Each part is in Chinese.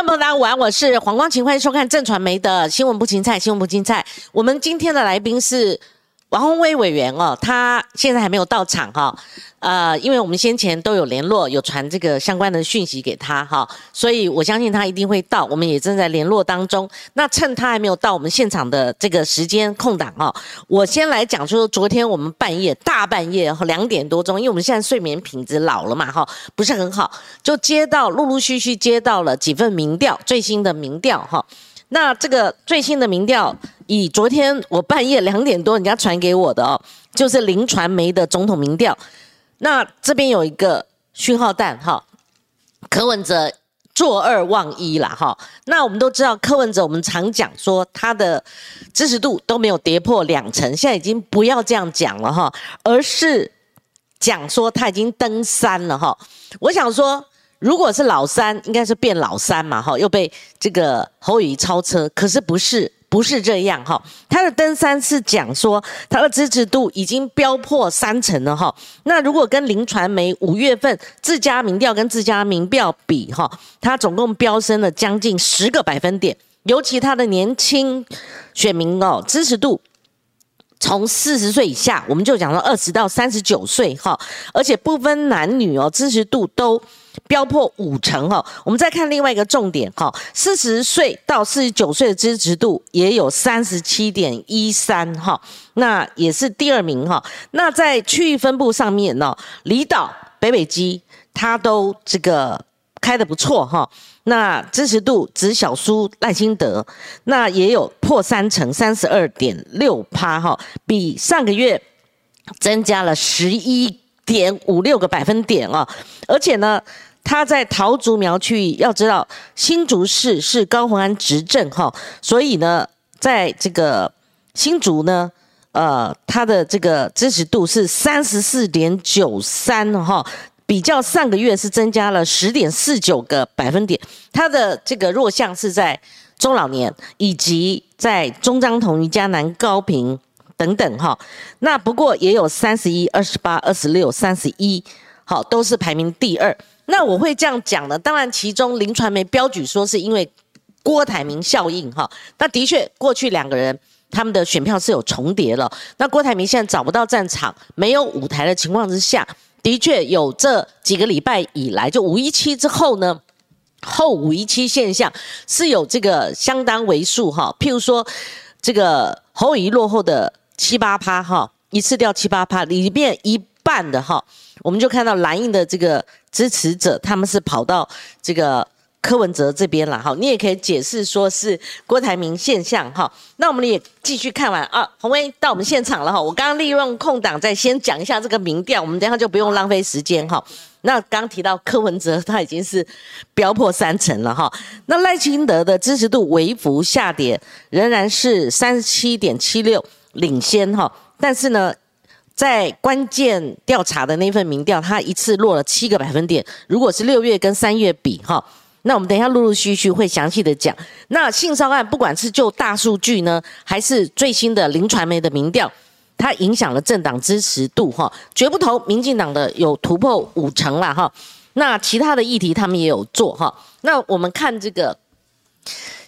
观众朋友，大家午安，我是黄光琴，欢迎收看正传媒的新闻不青菜，新闻不青菜。我们今天的来宾是王宏威委员哦，他现在还没有到场哈，呃，因为我们先前都有联络，有传这个相关的讯息给他哈，所以我相信他一定会到，我们也正在联络当中。那趁他还没有到我们现场的这个时间空档哦，我先来讲，说昨天我们半夜大半夜两点多钟，因为我们现在睡眠品质老了嘛哈，不是很好，就接到陆陆续续接到了几份民调，最新的民调哈。那这个最新的民调，以昨天我半夜两点多人家传给我的哦，就是林传媒的总统民调。那这边有一个讯号弹哈，柯文哲坐二望一啦哈。那我们都知道柯文哲，我们常讲说他的支持度都没有跌破两成，现在已经不要这样讲了哈，而是讲说他已经登三了哈。我想说。如果是老三，应该是变老三嘛，哈，又被这个侯宇超车，可是不是，不是这样，哈，他的登山是讲说他的支持度已经飙破三成了，哈，那如果跟林传媒五月份自家民调跟自家民调比，哈，他总共飙升了将近十个百分点，尤其他的年轻选民哦，支持度。从四十岁以下，我们就讲到二十到三十九岁哈，而且不分男女哦，支持度都飙破五成哈。我们再看另外一个重点哈，四十岁到四十九岁的支持度也有三十七点一三哈，那也是第二名哈。那在区域分布上面呢，离岛、北北基，它都这个开的不错哈。那支持度只小输赖清德，那也有破三成，三十二点六趴哈，比上个月增加了十一点五六个百分点啊！而且呢，他在桃竹苗区域，要知道新竹市是高鸿安执政哈，所以呢，在这个新竹呢，呃，他的这个支持度是三十四点九三哈。比较上个月是增加了十点四九个百分点，它的这个弱项是在中老年以及在中章同、于嘉南高平等等哈。那不过也有三十一、二十八、二十六、三十一，好都是排名第二。那我会这样讲呢，当然其中林传媒标举说是因为郭台铭效应哈。那的确过去两个人他们的选票是有重叠了。那郭台铭现在找不到战场、没有舞台的情况之下。的确有这几个礼拜以来，就五一七之后呢，后五一七现象是有这个相当为数哈。譬如说，这个侯乙落后的七八趴哈，一次掉七八趴，里面一半的哈，我们就看到蓝印的这个支持者，他们是跑到这个。柯文哲这边了哈，你也可以解释说是郭台铭现象哈。那我们也继续看完啊，洪威到我们现场了哈。我刚刚利用空档再先讲一下这个民调，我们等下就不用浪费时间哈。那刚提到柯文哲他已经是飙破三成了哈。那赖清德的支持度微幅下跌，仍然是三十七点七六领先哈。但是呢，在关键调查的那份民调，他一次落了七个百分点。如果是六月跟三月比哈。那我们等一下陆陆续续会详细的讲。那性骚案不管是就大数据呢，还是最新的零传媒的民调，它影响了政党支持度哈，绝不投民进党的有突破五成了哈。那其他的议题他们也有做哈。那我们看这个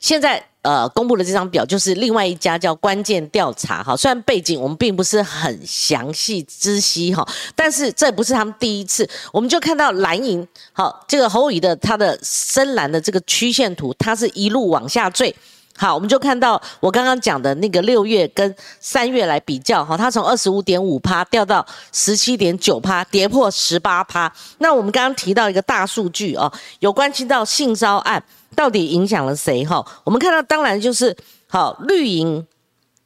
现在。呃，公布的这张表就是另外一家叫关键调查哈，虽然背景我们并不是很详细知悉哈，但是这不是他们第一次，我们就看到蓝银好这个侯宇的他的深蓝的这个曲线图，它是一路往下坠。好，我们就看到我刚刚讲的那个六月跟三月来比较哈，它从二十五点五趴掉到十七点九趴，跌破十八趴。那我们刚刚提到一个大数据哦，有关系到性骚案到底影响了谁哈？我们看到当然就是好绿营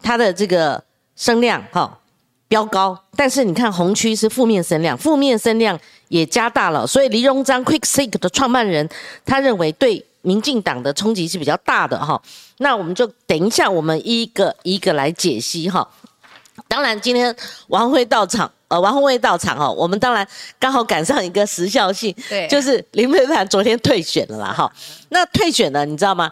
它的这个声量哈飙高，但是你看红区是负面声量，负面声量也加大了，所以黎荣章 QuickSeek 的创办人他认为对。民进党的冲击是比较大的哈，那我们就等一下，我们一个一个来解析哈。当然，今天王辉到场，呃，王宏威到场哦，我们当然刚好赶上一个时效性，对，就是林佩凡昨天退选了啦哈。那退选了，你知道吗？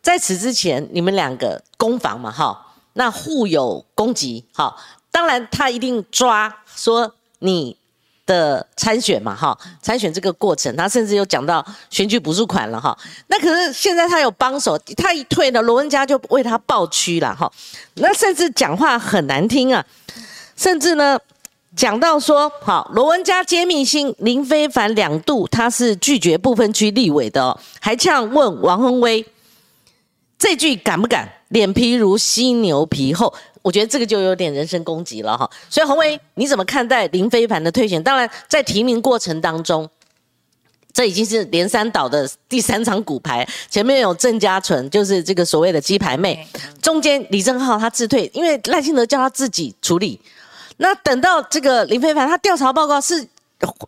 在此之前，你们两个攻防嘛哈，那互有攻击哈。当然，他一定抓说你的参选嘛，哈，参选这个过程，他甚至有讲到选举补助款了，哈。那可是现在他有帮手，他一退了，罗文佳就为他抱屈了，哈。那甚至讲话很难听啊，甚至呢讲到说，好，罗文佳揭秘新林非凡两度他是拒绝部分区立委的，还呛问王宏威这句敢不敢？脸皮如犀牛皮厚。我觉得这个就有点人身攻击了哈，所以洪威你怎么看待林非凡的退选？当然，在提名过程当中，这已经是连三岛的第三场骨牌，前面有郑家纯，就是这个所谓的鸡排妹，中间李正浩他自退，因为赖清德叫他自己处理。那等到这个林非凡，他调查报告是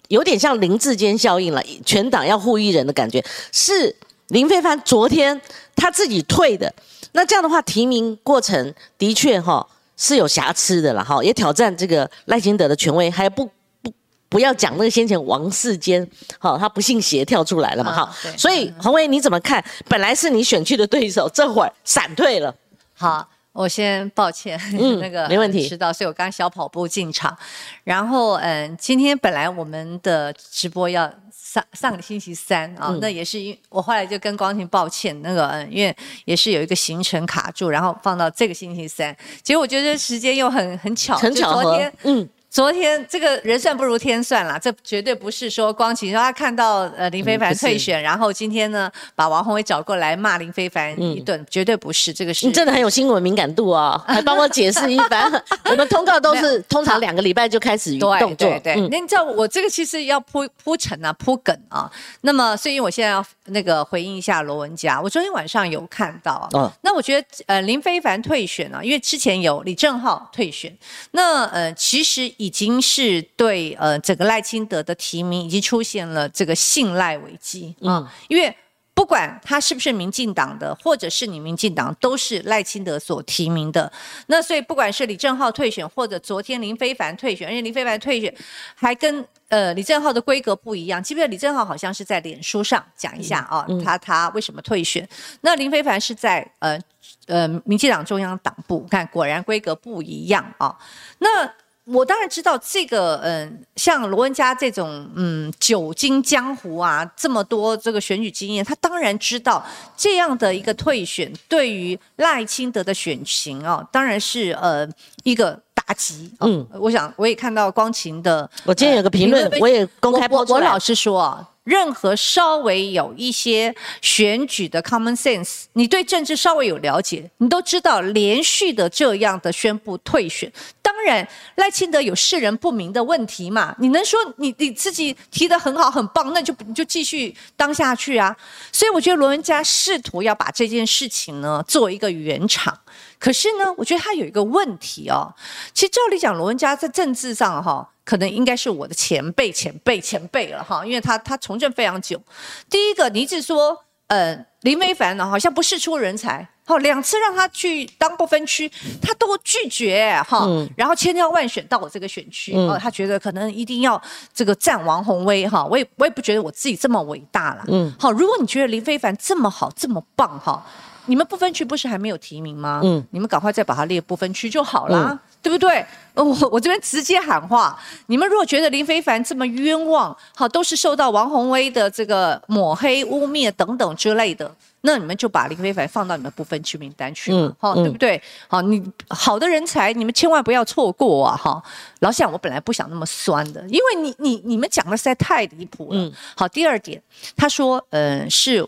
有点像林志坚效应了，全党要护一人的感觉，是林非凡昨天他自己退的。那这样的话，提名过程的确哈是有瑕疵的了哈，也挑战这个赖清德的权威，还不不不要讲那个先前王世坚，好他不信邪跳出来了嘛哈，所以洪威你怎么看？本来是你选去的对手，这会儿闪退了。好，我先抱歉，那个没问题，迟到，所以我刚小跑步进场，然后嗯，今天本来我们的直播要。上上个星期三啊，那也是因我后来就跟光庭抱歉，那个嗯，因为也是有一个行程卡住，然后放到这个星期三，结果我觉得时间又很很巧，很巧合，嗯。昨天这个人算不如天算啦，这绝对不是说光晴说他看到呃林非凡退选，然后今天呢把王宏伟找过来骂林非凡一顿，绝对不是这个事。你真的很有新闻敏感度哦，还帮我解释一番。我们通告都是通常两个礼拜就开始动作，对对对。那你知道我这个其实要铺铺陈啊，铺梗啊。那么所以我现在要那个回应一下罗文佳，我昨天晚上有看到，嗯，那我觉得呃林非凡退选啊，因为之前有李正浩退选，那呃其实以。已经是对呃整个赖清德的提名已经出现了这个信赖危机啊，因为不管他是不是民进党的，或者是你民进党，都是赖清德所提名的。那所以不管是李正浩退选，或者昨天林非凡退选，而且林非凡退选还跟呃李正浩的规格不一样。记不记得李正浩好像是在脸书上讲一下啊，他他为什么退选？那林非凡是在呃呃民进党中央党部，看果然规格不一样啊。那我当然知道这个，嗯，像罗文佳这种，嗯，久经江湖啊，这么多这个选举经验，他当然知道这样的一个退选对于赖清德的选情啊，当然是呃一个打击。嗯，我想我也看到光晴的，我今天有个评论，我也公开播出我老实说啊。任何稍微有一些选举的 common sense，你对政治稍微有了解，你都知道连续的这样的宣布退选，当然赖清德有世人不明的问题嘛？你能说你你自己提的很好很棒，那就你就继续当下去啊？所以我觉得罗文佳试图要把这件事情呢做一个圆场，可是呢，我觉得他有一个问题哦。其实照理讲，罗文佳在政治上哈。可能应该是我的前辈、前辈、前辈了哈，因为他他从政非常久。第一个，你一直说，呃，林非凡呢好像不是出人才，好两次让他去当不分区，他都拒绝哈，然后千挑万选到我这个选区，哦，他觉得可能一定要这个战王宏威哈，我也我也不觉得我自己这么伟大了，嗯，好，如果你觉得林非凡这么好这么棒哈，你们不分区不是还没有提名吗？嗯，你们赶快再把它列不分区就好了。对不对？我我这边直接喊话，你们如果觉得林非凡这么冤枉，好，都是受到王宏威的这个抹黑、污蔑等等之类的，那你们就把林非凡放到你们不分区名单去嘛，好，对不对？好，你好的人才，你们千万不要错过啊！哈，老想我本来不想那么酸的，因为你你你们讲的实在太离谱了。好，第二点，他说，呃，是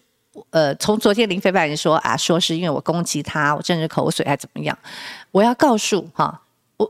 呃，从昨天林非凡说啊，说是因为我攻击他，我政治口水还怎么样？我要告诉哈。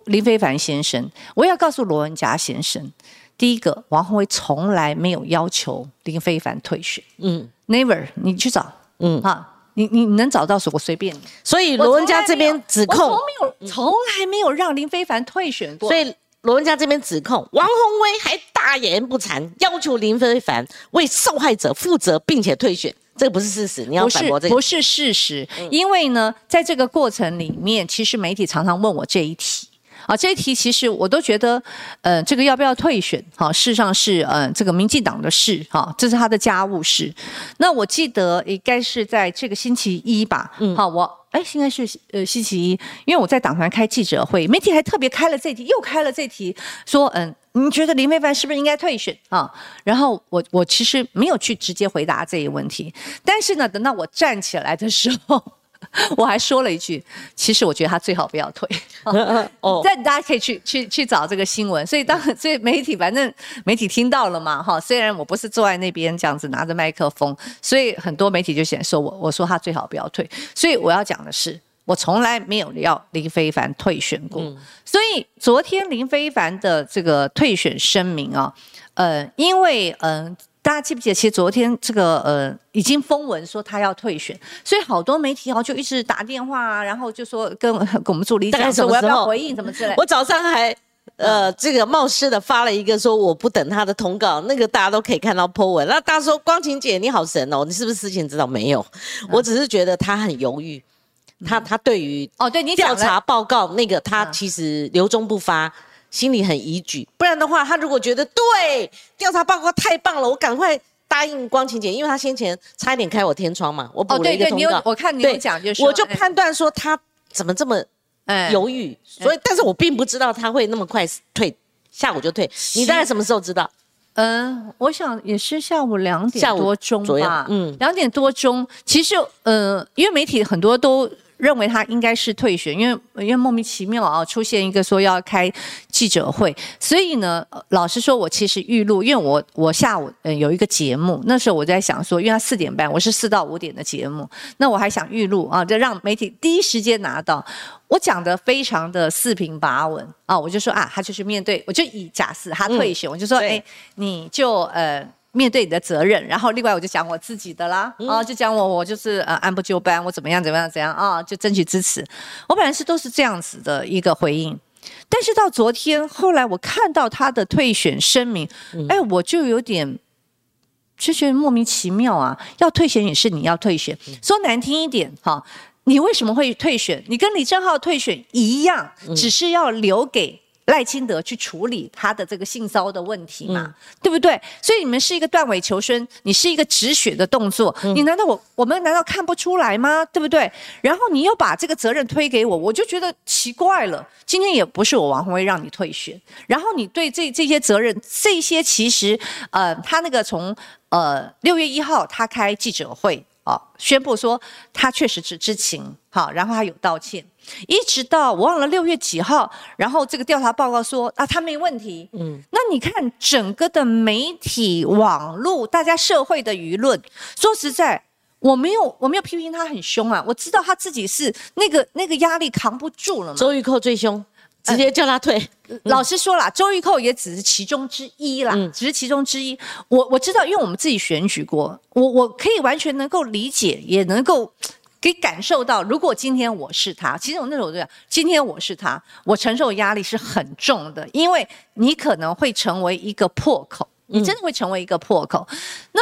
林非凡先生，我要告诉罗文佳先生，第一个，王宏威从来没有要求林非凡退选，嗯，never，你去找，嗯，哈，你你能找到，我随便你。所以罗文佳这边指控，从没有，从来没有让林非凡退选过。所以罗文佳这边指控，王宏威还大言不惭，要求林非凡为受害者负责，并且退选。这个不是事实，你要反驳这个。不是事实，因为呢，在这个过程里面，其实媒体常常问我这一题。啊，这一题其实我都觉得，呃，这个要不要退选？哈，事实上是，呃，这个民进党的事，哈，这是他的家务事。那我记得应该是在这个星期一吧，嗯，好，我，哎，应该是呃星期一，因为我在党团开记者会，媒体还特别开了这题，又开了这题，说，嗯。你觉得林非凡是不是应该退选啊？然后我我其实没有去直接回答这一问题，但是呢，等到我站起来的时候。我还说了一句，其实我觉得他最好不要退。哦，但大家可以去去去找这个新闻。所以当所以媒体反正媒体听到了嘛，哈。虽然我不是坐在那边这样子拿着麦克风，所以很多媒体就想说我我说他最好不要退。所以我要讲的是，我从来没有要林非凡退选过。所以昨天林非凡的这个退选声明啊，呃，因为嗯。大家记不记得？其实昨天这个呃，已经封文说他要退选，所以好多媒体哦就一直打电话，然后就说跟跟我们助理讲说我要不要回应什么之类。我早上还呃这个冒失的发了一个说我不等他的通告，那个大家都可以看到 po 文。那大家说光晴姐你好神哦，你是不是事情知道没有？我只是觉得他很犹豫，他他对于哦对你调查报告那个他其实留中不发。心里很疑惧，不然的话，他如果觉得对调查报告太棒了，我赶快答应光晴姐，因为他先前差一点开我天窗嘛，我补了一个通告。我看你有讲，就是我就判断说他怎么这么犹豫，所以但是我并不知道他会那么快退，下午就退。你大概什么时候知道？嗯，我想也是下午两点多钟吧，嗯，两点多钟。其实，呃，因为媒体很多都。认为他应该是退选，因为因为莫名其妙啊，出现一个说要开记者会，所以呢，老实说，我其实预录，因为我我下午嗯有一个节目，那时候我在想说，因为他四点半，我是四到五点的节目，那我还想预录啊，就让媒体第一时间拿到，我讲的非常的四平八稳啊，我就说啊，他就是面对，我就以假设他退选，我就说，哎，你就呃。面对你的责任，然后另外我就讲我自己的啦，啊，就讲我我就是呃按部就班，我怎么样怎么样怎样啊，就争取支持。我本来是都是这样子的一个回应，但是到昨天后来我看到他的退选声明，哎，我就有点就觉得莫名其妙啊，要退选也是你要退选，说难听一点哈，你为什么会退选？你跟李正浩退选一样，只是要留给。赖清德去处理他的这个性骚的问题嘛，对不对？所以你们是一个断尾求生，你是一个止血的动作，你难道我我们难道看不出来吗？对不对？然后你又把这个责任推给我，我就觉得奇怪了。今天也不是我王宏威让你退选，然后你对这这些责任，这些其实呃，他那个从呃六月一号他开记者会啊，宣布说他确实是知情，好，然后他有道歉。一直到我忘了六月几号，然后这个调查报告说啊，他没问题。嗯，那你看整个的媒体、网络、大家社会的舆论，说实在，我没有我没有批评他很凶啊，我知道他自己是那个那个压力扛不住了嘛。周玉蔻最凶，直接叫他退。老实说了，周玉蔻也只是其中之一啦，只是其中之一。我我知道，因为我们自己选举过，我我可以完全能够理解，也能够。可以感受到，如果今天我是他，其实我那时候就讲，今天我是他，我承受压力是很重的，因为你可能会成为一个破口，你真的会成为一个破口。那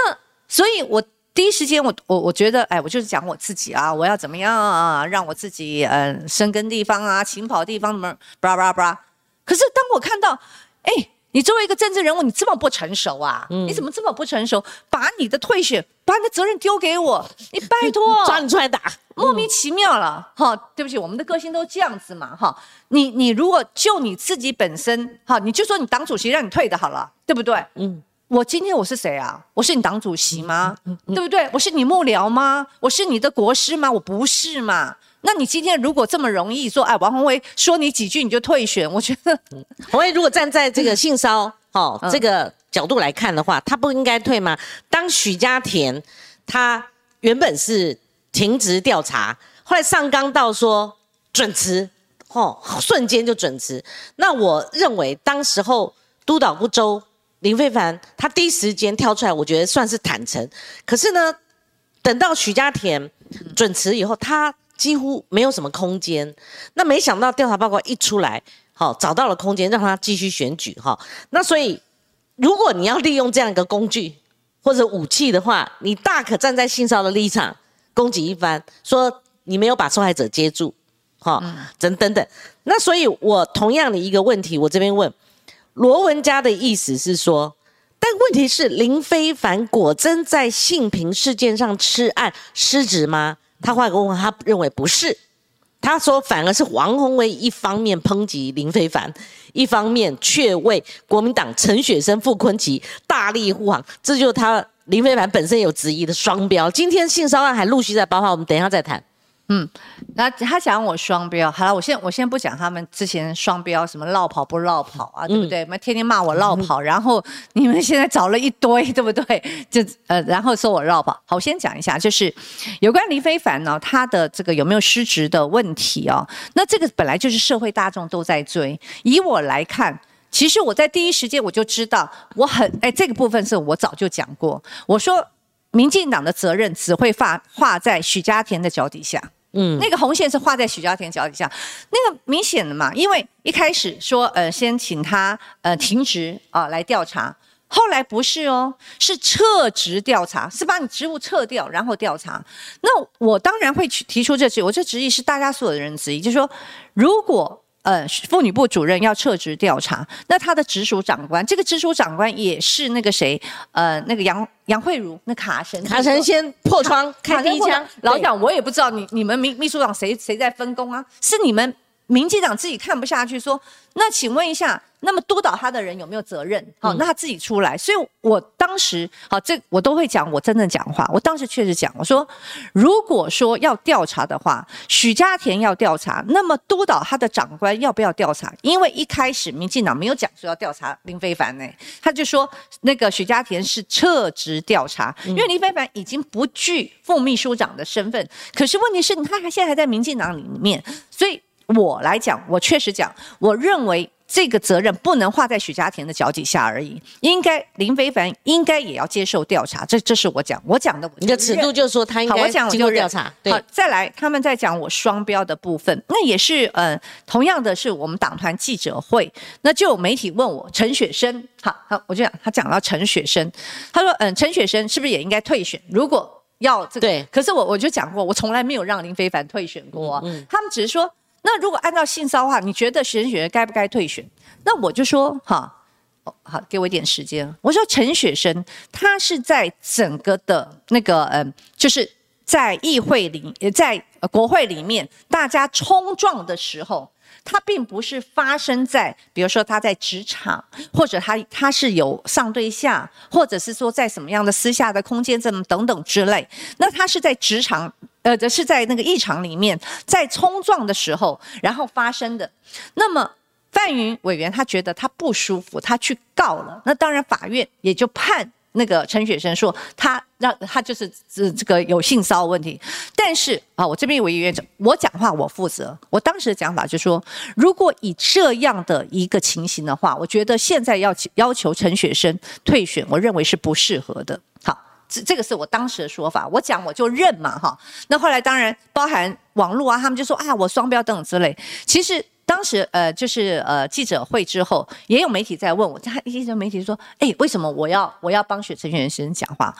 所以，我第一时间，我我我觉得，哎，我就是讲我自己啊，我要怎么样啊，让我自己嗯生根地方啊，勤跑地方什么，巴拉巴拉巴拉。可是当我看到，哎。你作为一个政治人物，你这么不成熟啊？你怎么这么不成熟？把你的退选，把你的责任丢给我？你拜托，抓你出来打，莫名其妙了哈！对不起，我们的个性都这样子嘛哈！你你如果就你自己本身哈，你就说你党主席让你退的好了，对不对？嗯，我今天我是谁啊？我是你党主席吗？对不对？我是你幕僚吗？我是你的国师吗？我不是嘛？那你今天如果这么容易说，哎，王宏威说你几句你就退选，我觉得，宏威如果站在这个性骚 哦这个角度来看的话，他不应该退吗？当许家田他原本是停职调查，后来上纲到说准辞，哦，瞬间就准辞。那我认为当时候督导不周林非凡他第一时间跳出来，我觉得算是坦诚。可是呢，等到许家田准辞以后，他几乎没有什么空间，那没想到调查报告一出来，好找到了空间让他继续选举哈。那所以，如果你要利用这样一个工具或者武器的话，你大可站在性骚的立场攻击一番，说你没有把受害者接住，哈，等等等。那所以，我同样的一个问题，我这边问罗文佳的意思是说，但问题是林非凡果真在性平事件上吃案失职吗？他画个问，他认为不是，他说反而是王宏威一方面抨击林非凡，一方面却为国民党陈雪生、傅昆萁大力护航，这就是他林非凡本身有质疑的双标。今天性骚案还陆续在爆发，我们等一下再谈。嗯，那他讲我双标，好了，我先我先不讲他们之前双标什么绕跑不绕跑啊，对不对？们天天骂我绕跑，然后你们现在找了一堆，对不对？就呃，然后说我绕跑。好，我先讲一下，就是有关林非凡呢，他的这个有没有失职的问题哦？那这个本来就是社会大众都在追。以我来看，其实我在第一时间我就知道，我很哎，这个部分是我早就讲过，我说民进党的责任只会放画在许家田的脚底下。嗯，那个红线是画在许家田脚底下，那个明显的嘛，因为一开始说呃先请他呃停职啊来调查，后来不是哦，是撤职调查，是把你职务撤掉然后调查。那我当然会去提出这质疑，我这质疑是大家所有的人质疑，就是说如果。呃，妇女部主任要撤职调查，那他的直属长官，这个直属长官也是那个谁，呃，那个杨杨慧茹，那卡神，卡神先破窗开第一枪。老蒋，我也不知道你你们秘秘书长谁谁在分工啊？是你们民进党自己看不下去，说那请问一下。那么督导他的人有没有责任？好，那他自己出来。所以我当时，好，这我都会讲我真正讲话。我当时确实讲，我说，如果说要调查的话，许家田要调查，那么督导他的长官要不要调查？因为一开始民进党没有讲说要调查林非凡呢，他就说那个许家田是撤职调查，因为林非凡已经不具副秘书长的身份。可是问题是，他还现在还在民进党里面，所以我来讲，我确实讲，我认为。这个责任不能画在许家田的脚底下而已，应该林非凡应该也要接受调查。这这是我讲，我讲的。你的尺度就是说他应该经过调查。好，再来，他们在讲我双标的部分，那也是呃，同样的是我们党团记者会，那就有媒体问我陈雪生，好好，我就讲他讲到陈雪生，他说嗯，陈雪生是不是也应该退选？如果要这个，对，可是我我就讲过，我从来没有让林非凡退选过，他们只是说。那如果按照性骚话，你觉得陈雪该不该退选？那我就说哈，好，给我一点时间。我说陈雪生，他是在整个的那个嗯，就是在议会里，在国会里面，大家冲撞的时候，他并不是发生在，比如说他在职场，或者他他是有上对下，或者是说在什么样的私下的空间，这么等等之类。那他是在职场。呃，这是在那个异常里面，在冲撞的时候，然后发生的。那么范云委员他觉得他不舒服，他去告了。那当然法院也就判那个陈雪生说他让他就是这这个有性骚扰问题。但是啊，我这边有委员长，我讲话我负责。我当时的讲法就说，如果以这样的一个情形的话，我觉得现在要要求陈雪生退选，我认为是不适合的。好。这这个是我当时的说法，我讲我就认嘛哈。那后来当然包含网络啊，他们就说啊我双标等等之类。其实当时呃就是呃记者会之后，也有媒体在问我，他一些媒体说，哎为什么我要我要帮雪陈雪生讲话？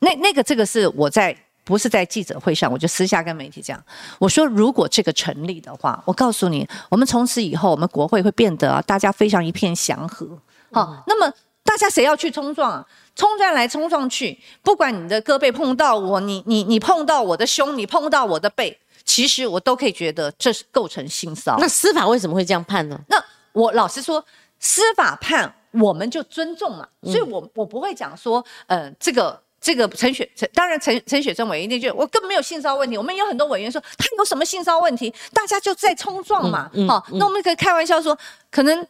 那那个这个是我在不是在记者会上，我就私下跟媒体讲，我说如果这个成立的话，我告诉你，我们从此以后我们国会会变得大家非常一片祥和。好，那么大家谁要去冲撞啊？冲撞来冲撞去，不管你的胳膊碰到我，你你你碰到我的胸，你碰到我的背，其实我都可以觉得这是构成性骚扰。那司法为什么会这样判呢？那我老实说，司法判我们就尊重嘛，所以我我不会讲说，呃，这个这个陈雪陈，当然陈陈雪生委员那句，我根本没有性骚扰问题。我们有很多委员说他有什么性骚扰问题，大家就在冲撞嘛，好，那我们可以开玩笑说，可能。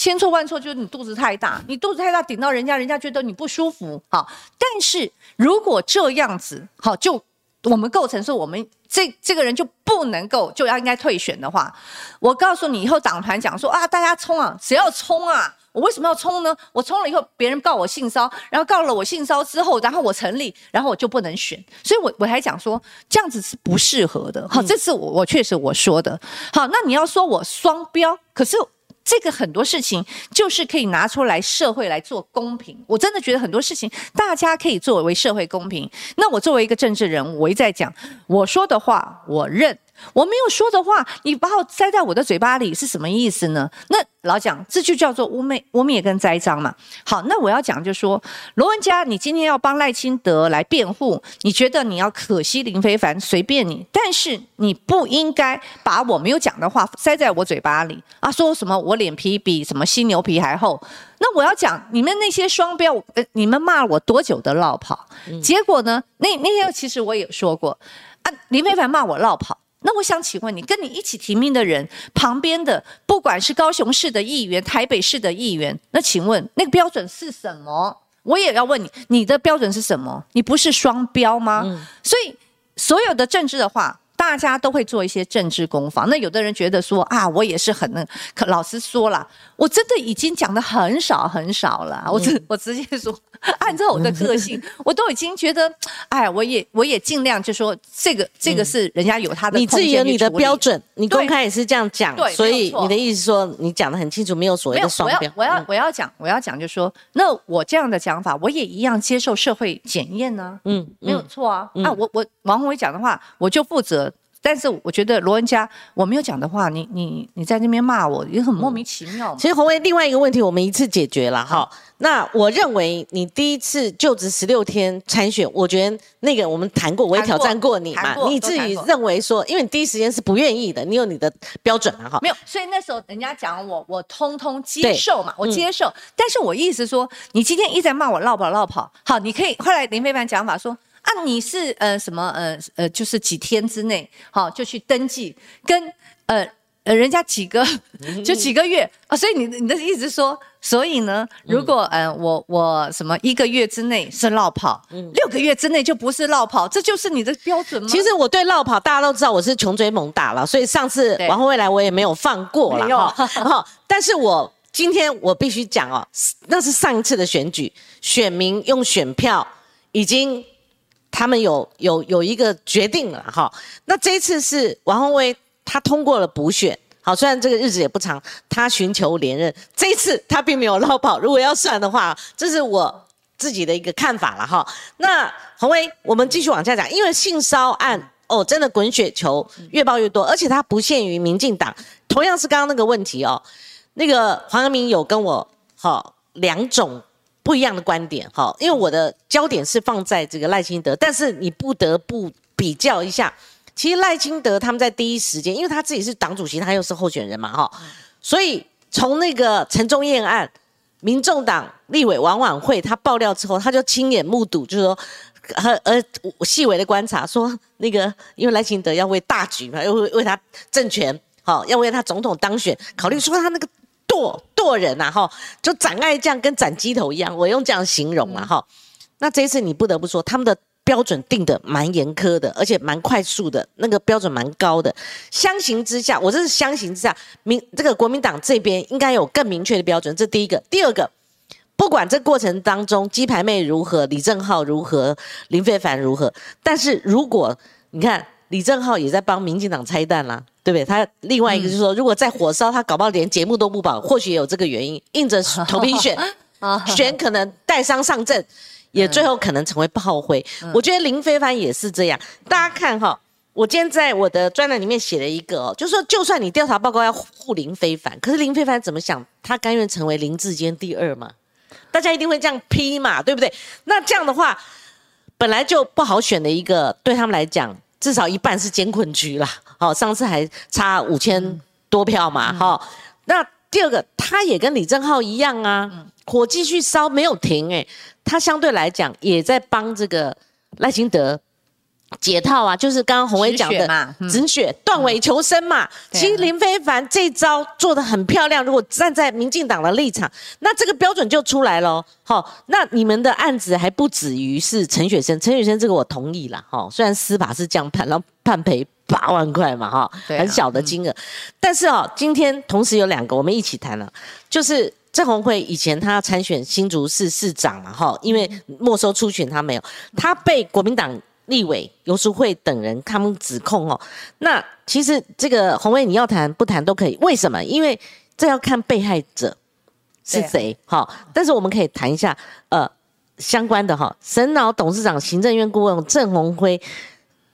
千错万错就是你肚子太大，你肚子太大顶到人家人家觉得你不舒服，好。但是如果这样子，好，就我们构成说我们这这个人就不能够就要应该退选的话，我告诉你以后党团讲说啊，大家冲啊，谁要冲啊？我为什么要冲呢？我冲了以后，别人告我性骚然后告了我性骚之后，然后我成立，然后我就不能选，所以我我还讲说这样子是不适合的。好，这是我我确实我说的。好，那你要说我双标，可是。这个很多事情就是可以拿出来社会来做公平，我真的觉得很多事情大家可以作为社会公平。那我作为一个政治人物，我一再讲我说的话，我认我没有说的话，你把我塞在我的嘴巴里是什么意思呢？那老蒋这就叫做污蔑、污蔑跟栽赃嘛。好，那我要讲就说，罗文佳，你今天要帮赖清德来辩护，你觉得你要可惜林非凡，随便你，但是你不应该把我没有讲的话塞在我嘴巴里啊，说什么我脸皮比什么犀牛皮还厚。那我要讲你们那些双标，呃，你们骂我多久的落跑？结果呢？那那天其实我也说过啊，林非凡骂我落跑。那我想请问你，跟你一起提名的人旁边的，不管是高雄市的议员、台北市的议员，那请问那个标准是什么？我也要问你，你的标准是什么？你不是双标吗？所以所有的政治的话。大家都会做一些政治攻防，那有的人觉得说啊，我也是很那，可老实说了，我真的已经讲的很少很少了，我直我直接说，按照我的个性，我都已经觉得，哎，我也我也尽量就说这个这个是人家有他的，你自己有你的标准，你公开也是这样讲，所以你的意思说你讲的很清楚，没有所谓的双标。我要我要讲我要讲就说，那我这样的讲法，我也一样接受社会检验呢，嗯，没有错啊，啊，我我王宏伟讲的话，我就负责。但是我觉得罗文佳我没有讲的话，你你你在那边骂我也很莫名其妙。其实洪威另外一个问题，我们一次解决了哈。那我认为你第一次就职十六天参选，我觉得那个我们谈过，我也挑战过你嘛。你自己认为说，因为你第一时间是不愿意的，你有你的标准嘛哈。没有，所以那时候人家讲我，我通通接受嘛，我接受。但是我意思说，你今天一直在骂我绕跑绕跑，好，你可以后来林非凡讲法说。啊，你是呃什么呃呃，就是几天之内好就去登记，跟呃呃人家几个 就几个月啊，所以你你的意思说，所以呢，如果呃我我什么一个月之内是绕跑，六个月之内就不是绕跑，这就是你的标准吗？其实我对绕跑大家都知道，我是穷追猛打了，所以上次往后未来我也没有放过了 哈。但是我今天我必须讲哦，那是上一次的选举，选民用选票已经。他们有有有一个决定了哈，那这一次是王宏威他通过了补选，好，虽然这个日子也不长，他寻求连任，这一次他并没有捞跑。如果要算的话，这是我自己的一个看法了哈。那宏威，我们继续往下讲，因为性骚案哦，真的滚雪球越爆越多，而且它不限于民进党，同样是刚刚那个问题哦，那个黄阳明有跟我好两种。不一样的观点，哈，因为我的焦点是放在这个赖清德，但是你不得不比较一下，其实赖清德他们在第一时间，因为他自己是党主席，他又是候选人嘛，哈，所以从那个陈忠燕案，民众党立委王婉慧他爆料之后，他就亲眼目睹，就是说，和呃细微的观察，说那个因为赖清德要为大局嘛，要为为他政权，好，要为他总统当选考虑，说他那个。剁剁人呐，哈，就斩爱将跟斩鸡头一样，我用这样形容了哈。那这一次你不得不说，他们的标准定的蛮严苛的，而且蛮快速的，那个标准蛮高的。相形之下，我这是相形之下，民这个国民党这边应该有更明确的标准。这第一个，第二个，不管这过程当中鸡排妹如何，李正浩如何，林非凡如何，但是如果你看。李正浩也在帮民进党拆弹啦，对不对？他另外一个就是说，如果再火烧，他搞不好连节目都不保，或许有这个原因，硬着 头皮选，选可能带伤上阵，也最后可能成为炮灰。我觉得林非凡也是这样。大家看哈，我今天在我的专栏里面写了一个哦，就是说，就算你调查报告要护林非凡，可是林非凡怎么想？他甘愿成为林志坚第二嘛？大家一定会这样批嘛，对不对？那这样的话，本来就不好选的一个，对他们来讲。至少一半是监困区啦，好，上次还差五千多票嘛，哈。那第二个，他也跟李正浩一样啊，火继续烧没有停，哎，他相对来讲也在帮这个赖清德。解套啊，就是刚刚洪伟讲的止血、断尾求生嘛。其实林非凡这招做的很漂亮。如果站在民进党的立场，那这个标准就出来了。好，那你们的案子还不止于是陈雪生，陈雪生这个我同意了。哈，虽然司法是这样判，然后判赔八万块嘛，哈，很小的金额。但是哦，今天同时有两个，我们一起谈了，就是郑红慧以前他要参选新竹市市长嘛，哈，因为没收初选他没有，他被国民党。立委游淑慧等人，他们指控哦，那其实这个洪威你要谈不谈都可以，为什么？因为这要看被害者是谁，哈。但是我们可以谈一下，呃，相关的哈，神脑董事长、行政院顾问郑鸿辉，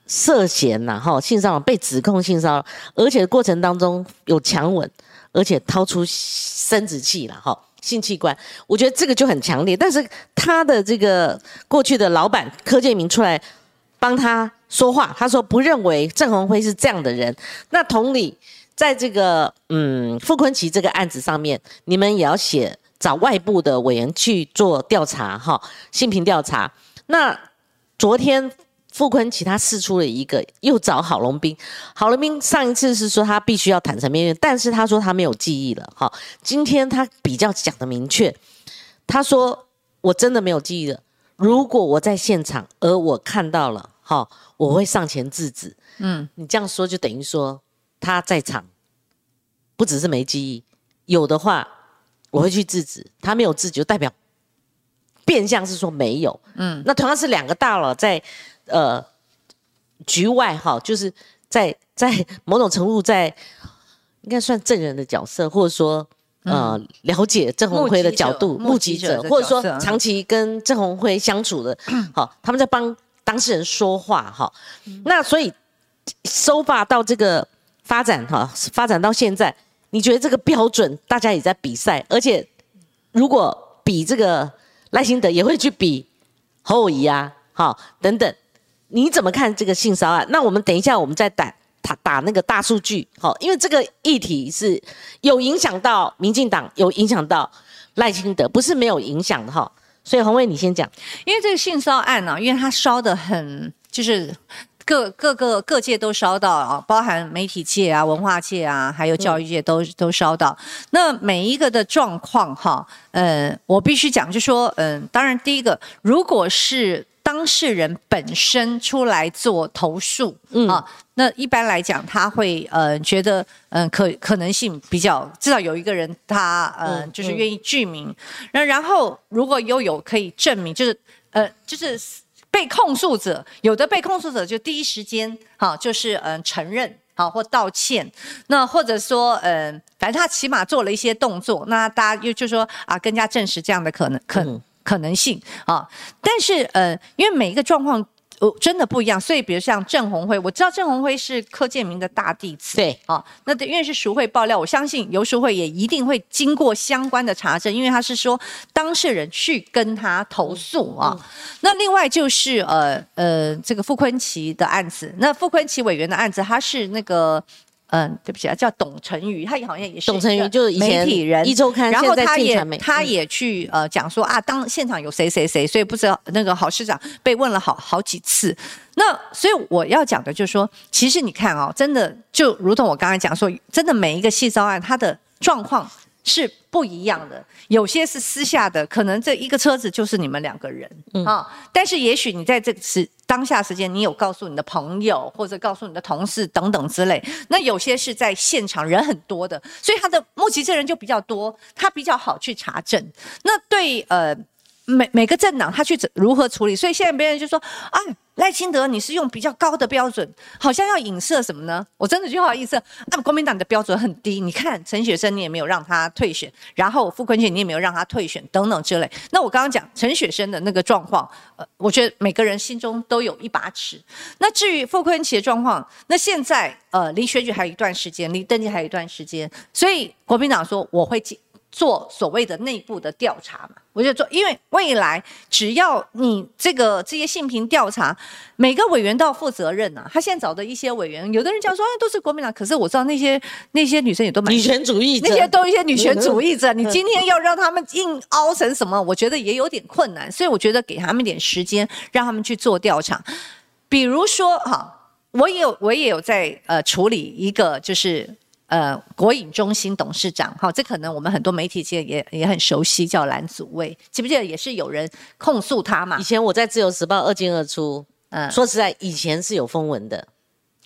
涉嫌呐哈性骚扰被指控性骚扰，而且过程当中有强吻，而且掏出生殖器了哈性器官，我觉得这个就很强烈。但是他的这个过去的老板柯建明出来帮他说话，他说不认为郑鸿辉是这样的人。那同理，在这个嗯傅昆奇这个案子上面，你们也要写找外部的委员去做调查哈性平调查。那昨天。傅昆奇他试出了一个，又找郝龙斌。郝龙斌上一次是说他必须要坦诚面对，但是他说他没有记忆了。哈，今天他比较讲的明确，他说我真的没有记忆了。如果我在现场，而我看到了，哈，我会上前制止。嗯，你这样说就等于说他在场，不只是没记忆，有的话我会去制止。他没有制止，就代表变相是说没有。嗯，那同样是两个大佬在。呃，局外哈，就是在在某种程度在应该算证人的角色，或者说呃了解郑红辉的角度，目击者，或者说长期跟郑红辉相处的，好，他们在帮当事人说话哈。那所以收发到这个发展哈，发展到现在，你觉得这个标准大家也在比赛，而且如果比这个赖清德也会去比侯友谊啊，好等等。你怎么看这个性骚扰？那我们等一下，我们再打打打那个大数据，好，因为这个议题是有影响到民进党，有影响到赖清德，不是没有影响的哈。所以洪卫，你先讲，因为这个性骚案呢，因为它烧的很，就是各各个各界都烧到啊，包含媒体界啊、文化界啊，还有教育界都都烧到。那每一个的状况哈，呃，我必须讲，就说，嗯，当然第一个，如果是。当事人本身出来做投诉，嗯。啊，那一般来讲，他会呃觉得嗯可可能性比较，至少有一个人他呃就是愿意具名，那然后如果又有可以证明，就是呃就是被控诉者，有的被控诉者就第一时间哈就是嗯承认好或道歉，那或者说嗯反正他起码做了一些动作，那大家又就说啊更加证实这样的可能可能。可能性啊，但是呃，因为每一个状况哦真的不一样，所以比如像郑鸿辉，我知道郑鸿辉是柯建明的大弟子，对啊，那因为是赎会爆料，我相信游淑慧也一定会经过相关的查证，因为他是说当事人去跟他投诉啊。那另外就是呃呃这个傅坤奇的案子，那傅坤奇委员的案子，他是那个。嗯，对不起啊，叫董成宇，他也好像也是董成宇，就是媒体人，一周刊，然后他也他也去呃讲说啊，当现场有谁谁谁，所以不知道那个郝市长被问了好好几次。那所以我要讲的就是说，其实你看哦，真的就如同我刚才讲说，真的每一个细招案，它的状况。是不一样的，有些是私下的，可能这一个车子就是你们两个人啊。但是也许你在这个时当下时间，你有告诉你的朋友或者告诉你的同事等等之类。那有些是在现场人很多的，所以他的目击证人就比较多，他比较好去查证。那对呃。每每个政党他去如何处理，所以现在别人就说啊，赖清德你是用比较高的标准，好像要影射什么呢？我真的就好意思，那么国民党的标准很低，你看陈雪生你也没有让他退选，然后傅昆萁你也没有让他退选，等等之类。那我刚刚讲陈雪生的那个状况，呃，我觉得每个人心中都有一把尺。那至于傅昆萁的状况，那现在呃离选举还有一段时间，离登记还有一段时间，所以国民党说我会进。做所谓的内部的调查嘛，我就做，因为未来只要你这个这些性平调查，每个委员都要负责任呐。他现在找的一些委员，有的人讲说，哎，都是国民党，可是我知道那些那些女生也都蛮女权主义者，那些都一些女权主义者。你今天要让他们硬凹成什么，我觉得也有点困难。所以我觉得给他们一点时间，让他们去做调查。比如说，哈，我也有我也有在呃处理一个就是。呃，国影中心董事长，好，这可能我们很多媒体界也也很熟悉，叫蓝祖蔚，记不记得也是有人控诉他嘛？以前我在自由时报二进二出，嗯，说实在，以前是有风闻的，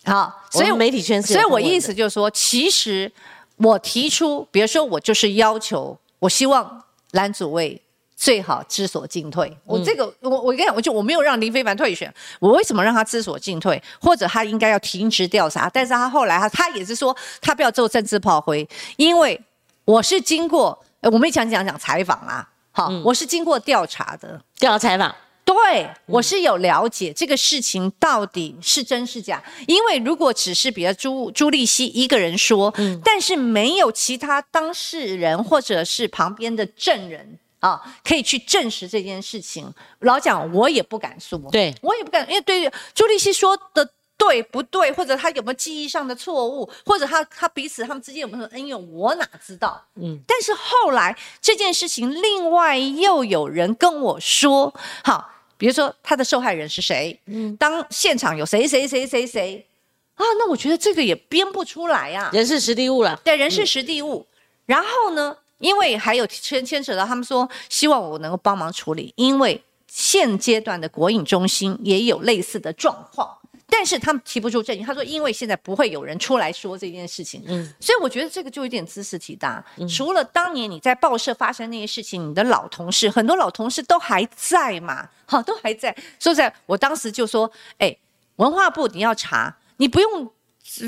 好，所以媒体圈是，所以我意思就是说，其实我提出，比如说我就是要求，我希望蓝祖蔚。最好知所进退。我这个，我我跟你讲，我就我没有让林非凡退选，我为什么让他知所进退？或者他应该要停职调查？但是他后来他他也是说，他不要做政治炮灰，因为我是经过，我们讲讲讲采访啊，好，我是经过调查的，调查采访，对，我是有了解这个事情到底是真是假，因为如果只是比如朱朱立熙一个人说，但是没有其他当事人或者是旁边的证人啊，可以去证实这件事情，老蒋我也不敢说，对我也不敢，因为对朱立熙说的。对不对？或者他有没有记忆上的错误？或者他他彼此他们之间有没有恩怨？我哪知道？嗯。但是后来这件事情，另外又有人跟我说，好。比如说他的受害人是谁？嗯，当现场有谁谁谁谁谁啊？那我觉得这个也编不出来呀。人是实地物了，对，人是实地物。然后呢，因为还有牵牵扯到他们说希望我能够帮忙处理，因为现阶段的国影中心也有类似的状况。但是他们提不出证据，他说因为现在不会有人出来说这件事情，嗯，所以我觉得这个就有点知识体大。除了当年你在报社发生那些事情，你的老同事很多老同事都还在嘛，哈，都还在。说实在，我当时就说，哎，文化部你要查，你不用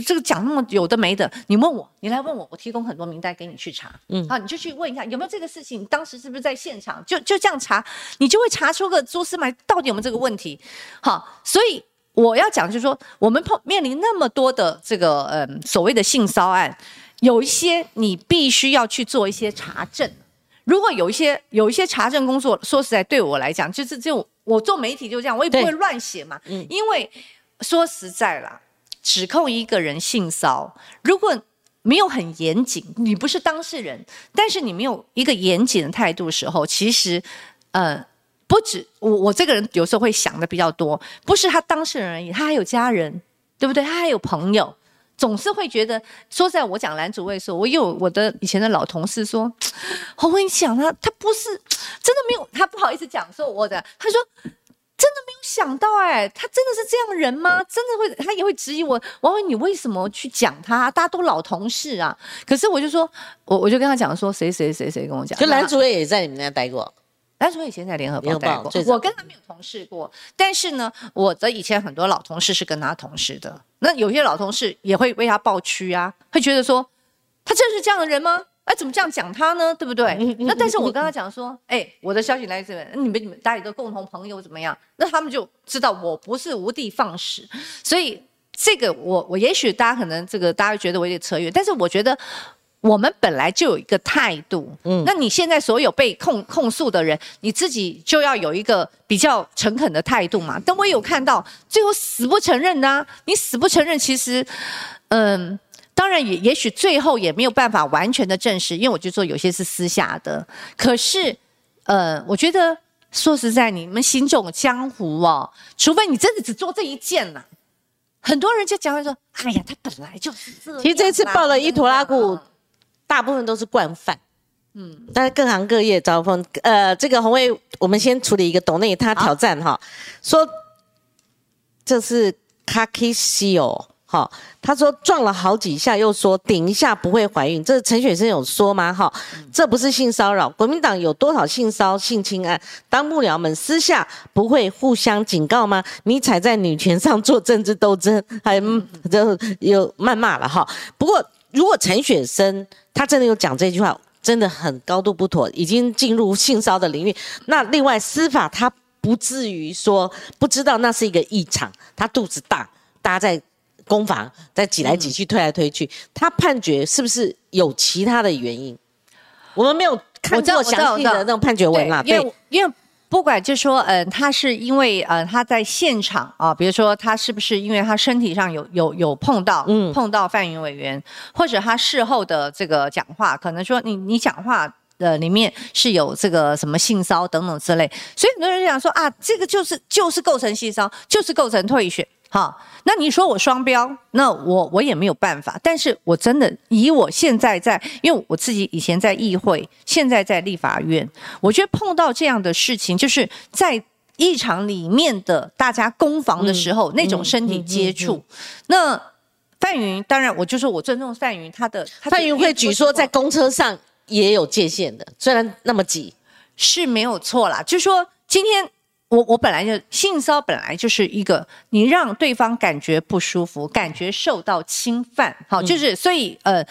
这个讲那么有的没的，你问我，你来问我，我提供很多名单给你去查，嗯，好，你就去问一下有没有这个事情，当时是不是在现场，就就这样查，你就会查出个蛛丝马到底有没有这个问题，好，所以。我要讲就是说，我们碰面临那么多的这个嗯所谓的性骚案，有一些你必须要去做一些查证。如果有一些有一些查证工作，说实在对我来讲，就是就我做媒体就这样，我也不会乱写嘛。嗯。因为说实在啦，指控一个人性骚如果没有很严谨，你不是当事人，但是你没有一个严谨的态度的时候，其实，呃。不止我，我这个人有时候会想的比较多，不是他当事人而已，他还有家人，对不对？他还有朋友，总是会觉得说，在我讲男主位的时候，我有我的以前的老同事说，我跟你讲他，他不是真的没有，他不好意思讲说我的，他说真的没有想到，哎，他真的是这样人吗？真的会，他也会质疑我，王伟，你为什么去讲他？大家都老同事啊，可是我就说，我我就跟他讲说，谁谁谁谁跟我讲，就男主位也在你们那待过。但是我以前在联合报待过，我跟他没有同事过。但是呢，我的以前很多老同事是跟他同事的。那有些老同事也会为他抱屈啊，会觉得说他真是这样的人吗？哎，怎么这样讲他呢？对不对？那但是我跟他讲说，哎，我的消息来自你们，你们大家一个共同朋友怎么样？那他们就知道我不是无的放矢。所以这个我我也许大家可能这个大家觉得我有点扯远，但是我觉得。我们本来就有一个态度，嗯，那你现在所有被控控诉的人，你自己就要有一个比较诚恳的态度嘛。但我有看到最后死不承认呢，你死不承认，其实，嗯，当然也也许最后也没有办法完全的证实，因为我就说有些是私下的。可是，呃，我觉得说实在，你们行走江湖哦，除非你真的只做这一件呐，很多人就讲说，哎呀，他本来就是这。其实这次爆了一坨拉古。大部分都是惯犯，嗯，但是各行各业招风。呃，这个红卫，我们先处理一个董内他挑战哈，说这是 Kaki Seo 哈，他说撞了好几下，又说顶一下不会怀孕，这陈雪生有说吗？哈，这不是性骚扰，国民党有多少性骚性侵案？当幕僚们私下不会互相警告吗？你踩在女权上做政治斗争，还就有谩骂了哈。不过如果陈雪生他真的有讲这句话，真的很高度不妥，已经进入性骚的领域。那另外司法他不至于说不知道那是一个异常，他肚子大，大家在攻防再挤来挤去、推来推去，他判决是不是有其他的原因？我们没有看过详细的那种判决文啦，对，因为。不管就说，嗯，他是因为，呃，他在现场啊，比如说他是不是因为他身体上有有有碰到，嗯，碰到范云委员，或者他事后的这个讲话，可能说你你讲话的里面是有这个什么性骚等等之类，所以很多人讲说啊，这个就是就是构成性骚就是构成退选。好，那你说我双标，那我我也没有办法。但是我真的以我现在在，因为我自己以前在议会，现在在立法院，我觉得碰到这样的事情，就是在议场里面的大家攻防的时候，那种身体接触。那范云，当然我就说我尊重范云，他的范云会举说在公车上也有界限的，虽然那么挤是没有错啦，就说今天。我我本来就性骚本来就是一个你让对方感觉不舒服，感觉受到侵犯，好，就是所以呃，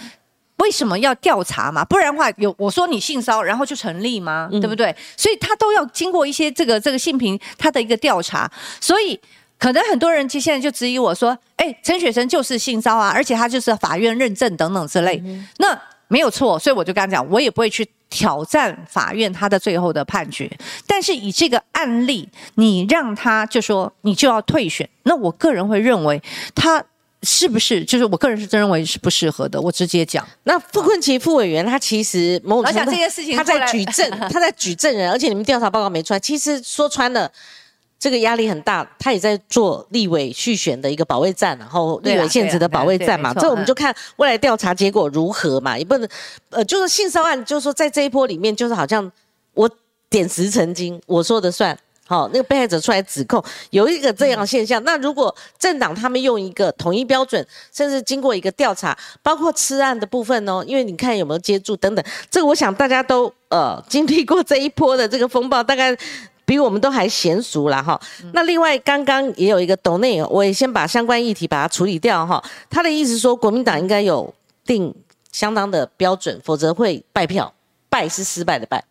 为什么要调查嘛？不然的话，有我说你性骚然后就成立吗？对不对？所以他都要经过一些这个这个性平他的一个调查，所以可能很多人其实现在就质疑我说，哎，陈雪生就是性骚啊，而且他就是法院认证等等之类，那没有错，所以我就跟他讲，我也不会去挑战法院他的最后的判决，但是以这个案例，你让他就说你就要退选，那我个人会认为他。是不是？就是我个人是真认为是不适合的。我直接讲。那傅昆奇副委员他其实某种程度，这件事情 他在举证，他在举证人，而且你们调查报告没出来。其实说穿了，这个压力很大。他也在做立委续选的一个保卫战，然后立委现职的保卫战嘛。这我们就看未来调查结果如何嘛。也不能，呃，就是性骚案，就是说在这一波里面，就是好像我点石成金，我说的算。好，那个被害者出来指控有一个这样现象，那如果政党他们用一个统一标准，甚至经过一个调查，包括吃案的部分哦，因为你看有没有接触等等，这个我想大家都呃经历过这一波的这个风暴，大概比我们都还娴熟了哈。那另外刚刚也有一个董内，我也先把相关议题把它处理掉哈。他的意思说，国民党应该有定相当的标准，否则会败票，败是失败的败。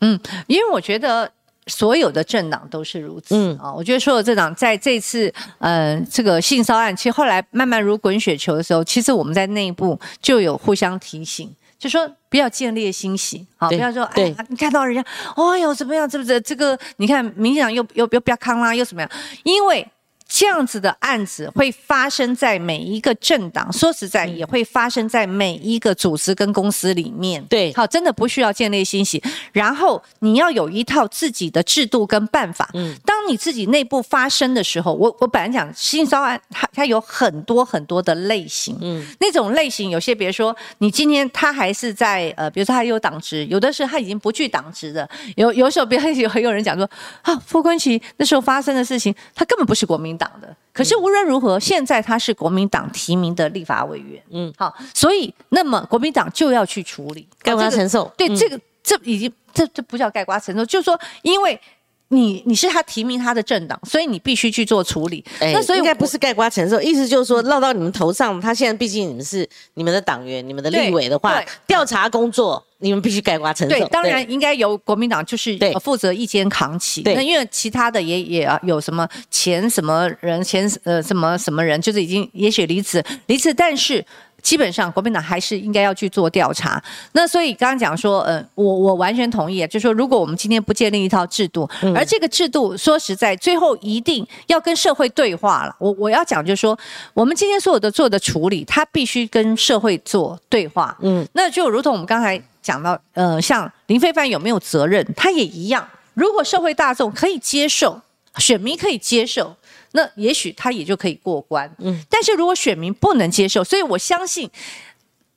嗯，因为我觉得。所有的政党都是如此啊！我觉得所有政党在这次呃这个性骚案，其实后来慢慢如滚雪球的时候，其实我们在内部就有互相提醒，就说不要见猎心喜，好，不要说哎，你看到人家，哦呦怎么样，这不是这个？你看民进党又又又不要康啦，又怎么样？因为。这样子的案子会发生在每一个政党，说实在也会发生在每一个组织跟公司里面。对，好，真的不需要建立欣喜。然后你要有一套自己的制度跟办法。嗯，当你自己内部发生的时候，我我本来讲性骚案，它它有很多很多的类型。嗯，那种类型有些，比如说你今天他还是在呃，比如说他有党职，有的是他已经不具党职的。有有时候，比如有很有人讲说啊，傅昆奇那时候发生的事情，他根本不是国民。党的，可是无论如何，现在他是国民党提名的立法委员，嗯，好，所以那么国民党就要去处理，盖瓜承受，对这个，这已经这这不叫盖瓜承受，就是说，因为。你你是他提名他的政党，所以你必须去做处理。那所以应该不是盖瓜承受，意思就是说落到你们头上。他现在毕竟你们是你们的党员，你们的立委的话，调查工作你们必须盖瓜承受。对，当然应该由国民党就是负责一肩扛起。那因为其他的也也有什么前什么人前呃什么什么人，就是已经也许离职离职，但是。基本上，国民党还是应该要去做调查。那所以刚刚讲说，呃，我我完全同意，就是说，如果我们今天不建立一套制度，而这个制度说实在，最后一定要跟社会对话了。我我要讲就是说，我们今天所有的做的处理，它必须跟社会做对话。嗯，那就如同我们刚才讲到，呃，像林非凡有没有责任，他也一样。如果社会大众可以接受，选民可以接受。那也许他也就可以过关，嗯，但是如果选民不能接受，所以我相信，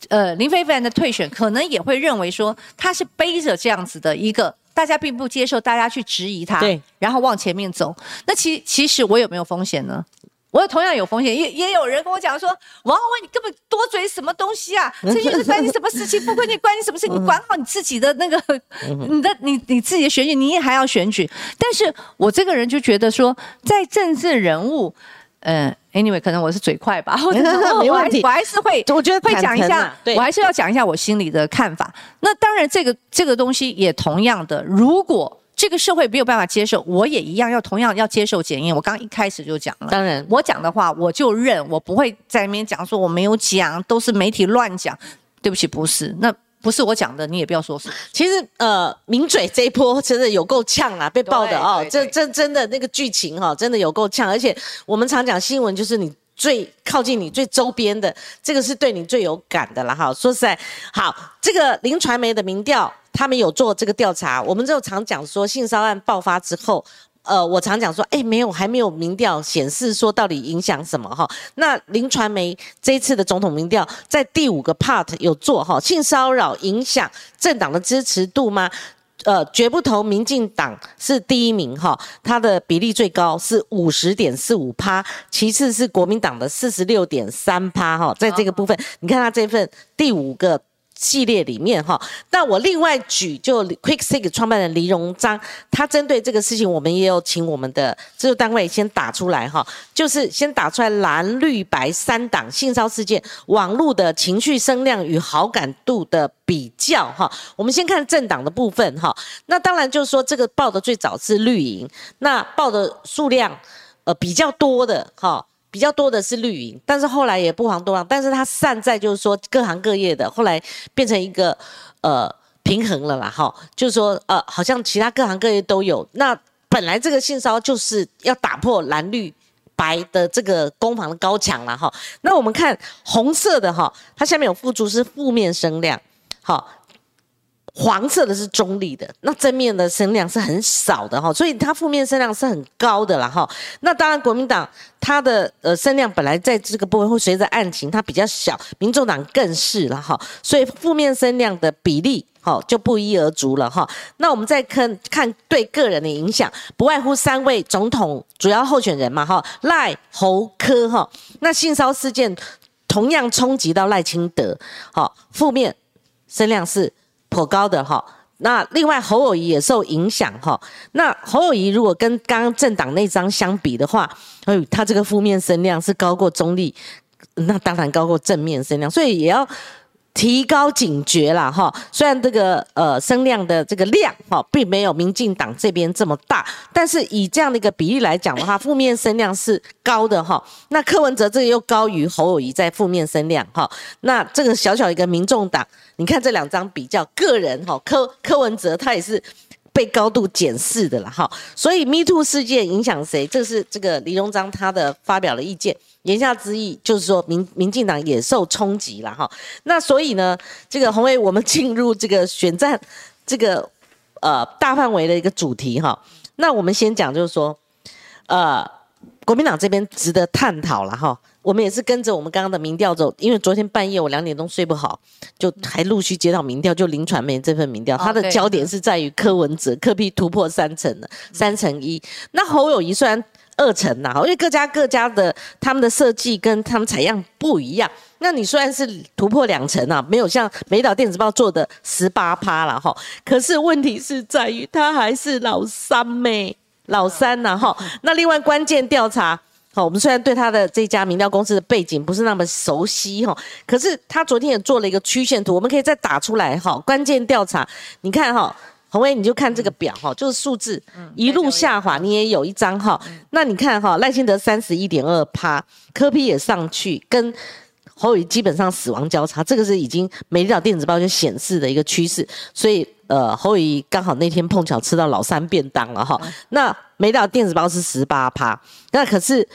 呃，林非凡的退选可能也会认为说他是背着这样子的一个大家并不接受，大家去质疑他，对，然后往前面走。那其其实我有没有风险呢？我同样有风险，也也有人跟我讲说，王宏威你根本多嘴什么东西啊？这些是关你什么事情？不关你关你什么事？你管好你自己的那个，你的你你自己的选举，你也还要选举。但是我这个人就觉得说，在政治人物，嗯，anyway，可能我是嘴快吧，没问题，我还是会，我觉得会讲一下，我还是要讲一下我心里的看法。那当然，这个这个东西也同样的，如果。这个社会没有办法接受，我也一样要同样要接受检验。我刚刚一开始就讲了，当然我讲的话我就认，我不会在那边讲说我没有讲，都是媒体乱讲。对不起，不是，那不是我讲的，你也不要说是。其实呃，名嘴这一波真的有够呛啊，被爆的哦，这这真的那个剧情哈，真的有够呛。而且我们常讲新闻，就是你最靠近你最周边的，这个是对你最有感的了哈。说实在，好，这个林传媒的民调。他们有做这个调查，我们就常讲说性骚案爆发之后，呃，我常讲说，哎，没有，还没有民调显示说到底影响什么哈。那林传媒这一次的总统民调在第五个 part 有做哈，性骚扰影响政党的支持度吗？呃，绝不投民进党是第一名哈，它的比例最高是五十点四五趴，其次是国民党的四十六点三趴哈，在这个部分，你看他这份第五个。系列里面哈，那我另外举就 Quick Six 创办人黎荣章，他针对这个事情，我们也有请我们的制作单位先打出来哈，就是先打出来蓝绿白三档性骚事件网络的情绪声量与好感度的比较哈。我们先看政党的部分哈，那当然就是说这个报的最早是绿营，那报的数量呃比较多的哈。比较多的是绿营，但是后来也不遑多让，但是它散在就是说各行各业的，后来变成一个呃平衡了啦，哈，就是说呃好像其他各行各业都有，那本来这个性骚就是要打破蓝绿白的这个攻防的高墙了哈，那我们看红色的哈，它下面有附注是负面声量，好。黄色的是中立的，那正面的声量是很少的哈，所以它负面声量是很高的了哈。那当然，国民党它的呃声量本来在这个部分会随着案情它比较小，民众党更是了哈，所以负面声量的比例哈就不一而足了哈。那我们再看看对个人的影响，不外乎三位总统主要候选人嘛哈，赖侯科哈。那性骚事件同样冲击到赖清德，好，负面声量是。颇高的哈，那另外侯友谊也受影响哈。那侯友谊如果跟刚刚政党那张相比的话，哎，他这个负面声量是？高过中立，那当然高过正面声量，所以也要。提高警觉啦，哈！虽然这个呃声量的这个量哈，并没有民进党这边这么大，但是？以这样的一个比例来讲的话，负面声量是？高的哈。那柯文哲这个又高于侯友谊在负面声量哈。那这个小小一个民众党，你看这两张比较，个人哈，柯柯文哲他也是。被高度检视的了哈，所以 Me Too 事件影响谁？这是这个李荣章他的发表了意见，言下之意就是说民民进党也受冲击了哈。那所以呢，这个红卫我们进入这个选战这个呃大范围的一个主题哈。那我们先讲就是说，呃，国民党这边值得探讨了哈。我们也是跟着我们刚刚的民调走，因为昨天半夜我两点钟睡不好，就还陆续接到民调，就林传媒这份民调，它的焦点是在于柯文哲，柯批突破三成了，三成一。那侯友谊虽然二成呐，因为各家各家的他们的设计跟他们采样不一样，那你虽然是突破两成啊，没有像美岛电子报做的十八趴了哈，可是问题是在于他还是老三妹，老三呐哈。那另外关键调查。好，我们虽然对他的这家民调公司的背景不是那么熟悉哈，可是他昨天也做了一个曲线图，我们可以再打出来哈。关键调查，你看哈，洪威你就看这个表哈，就是数字一路下滑，你也有一张哈。那你看哈，赖清德三十一点二趴，科批也上去，跟侯宇基本上死亡交叉，这个是已经美丽岛电子报就显示的一个趋势，所以呃，侯宇刚好那天碰巧吃到老三便当了哈。那美岛电子报是十八趴，那可是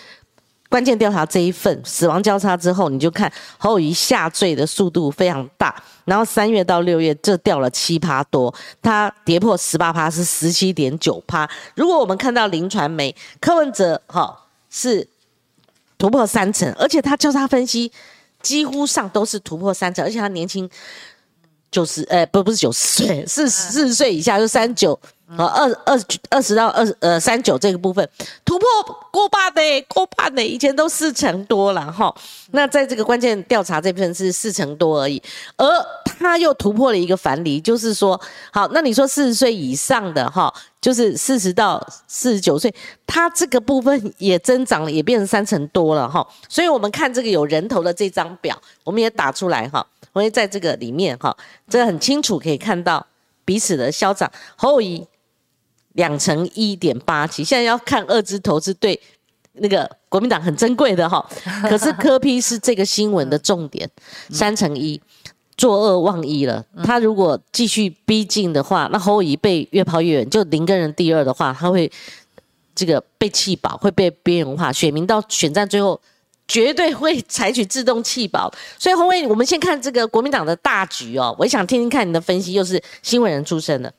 关键调查这一份死亡交叉之后，你就看侯友谊下坠的速度非常大，然后三月到六月这掉了七趴多，它跌破十八趴是十七点九趴。如果我们看到林传媒柯文哲哈是突破三成，而且他交叉分析几乎上都是突破三成，而且他年轻九十呃不不是九十岁，是四十岁以下就三九。好，二二二十到二呃三九这个部分突破过半的，过半的，以前都四成多了哈。那在这个关键调查这部分是四成多而已，而他又突破了一个樊篱，就是说，好，那你说四十岁以上的哈，就是四十到四十九岁，他这个部分也增长了，也变成三成多了哈。所以我们看这个有人头的这张表，我们也打出来哈，我也在这个里面哈，这很清楚可以看到彼此的消长侯友两成一点八七，现在要看二支投资对那个国民党很珍贵的哈，可是科批是这个新闻的重点，三成一，作恶忘一了。他如果继续逼近的话，那侯乙被越抛越远，就林根人第二的话，他会这个被气饱，会被边缘化，选民到选战最后。绝对会采取自动弃保，所以洪伟，我们先看这个国民党的大局哦。我也想听听看你的分析，又是新闻人出身的，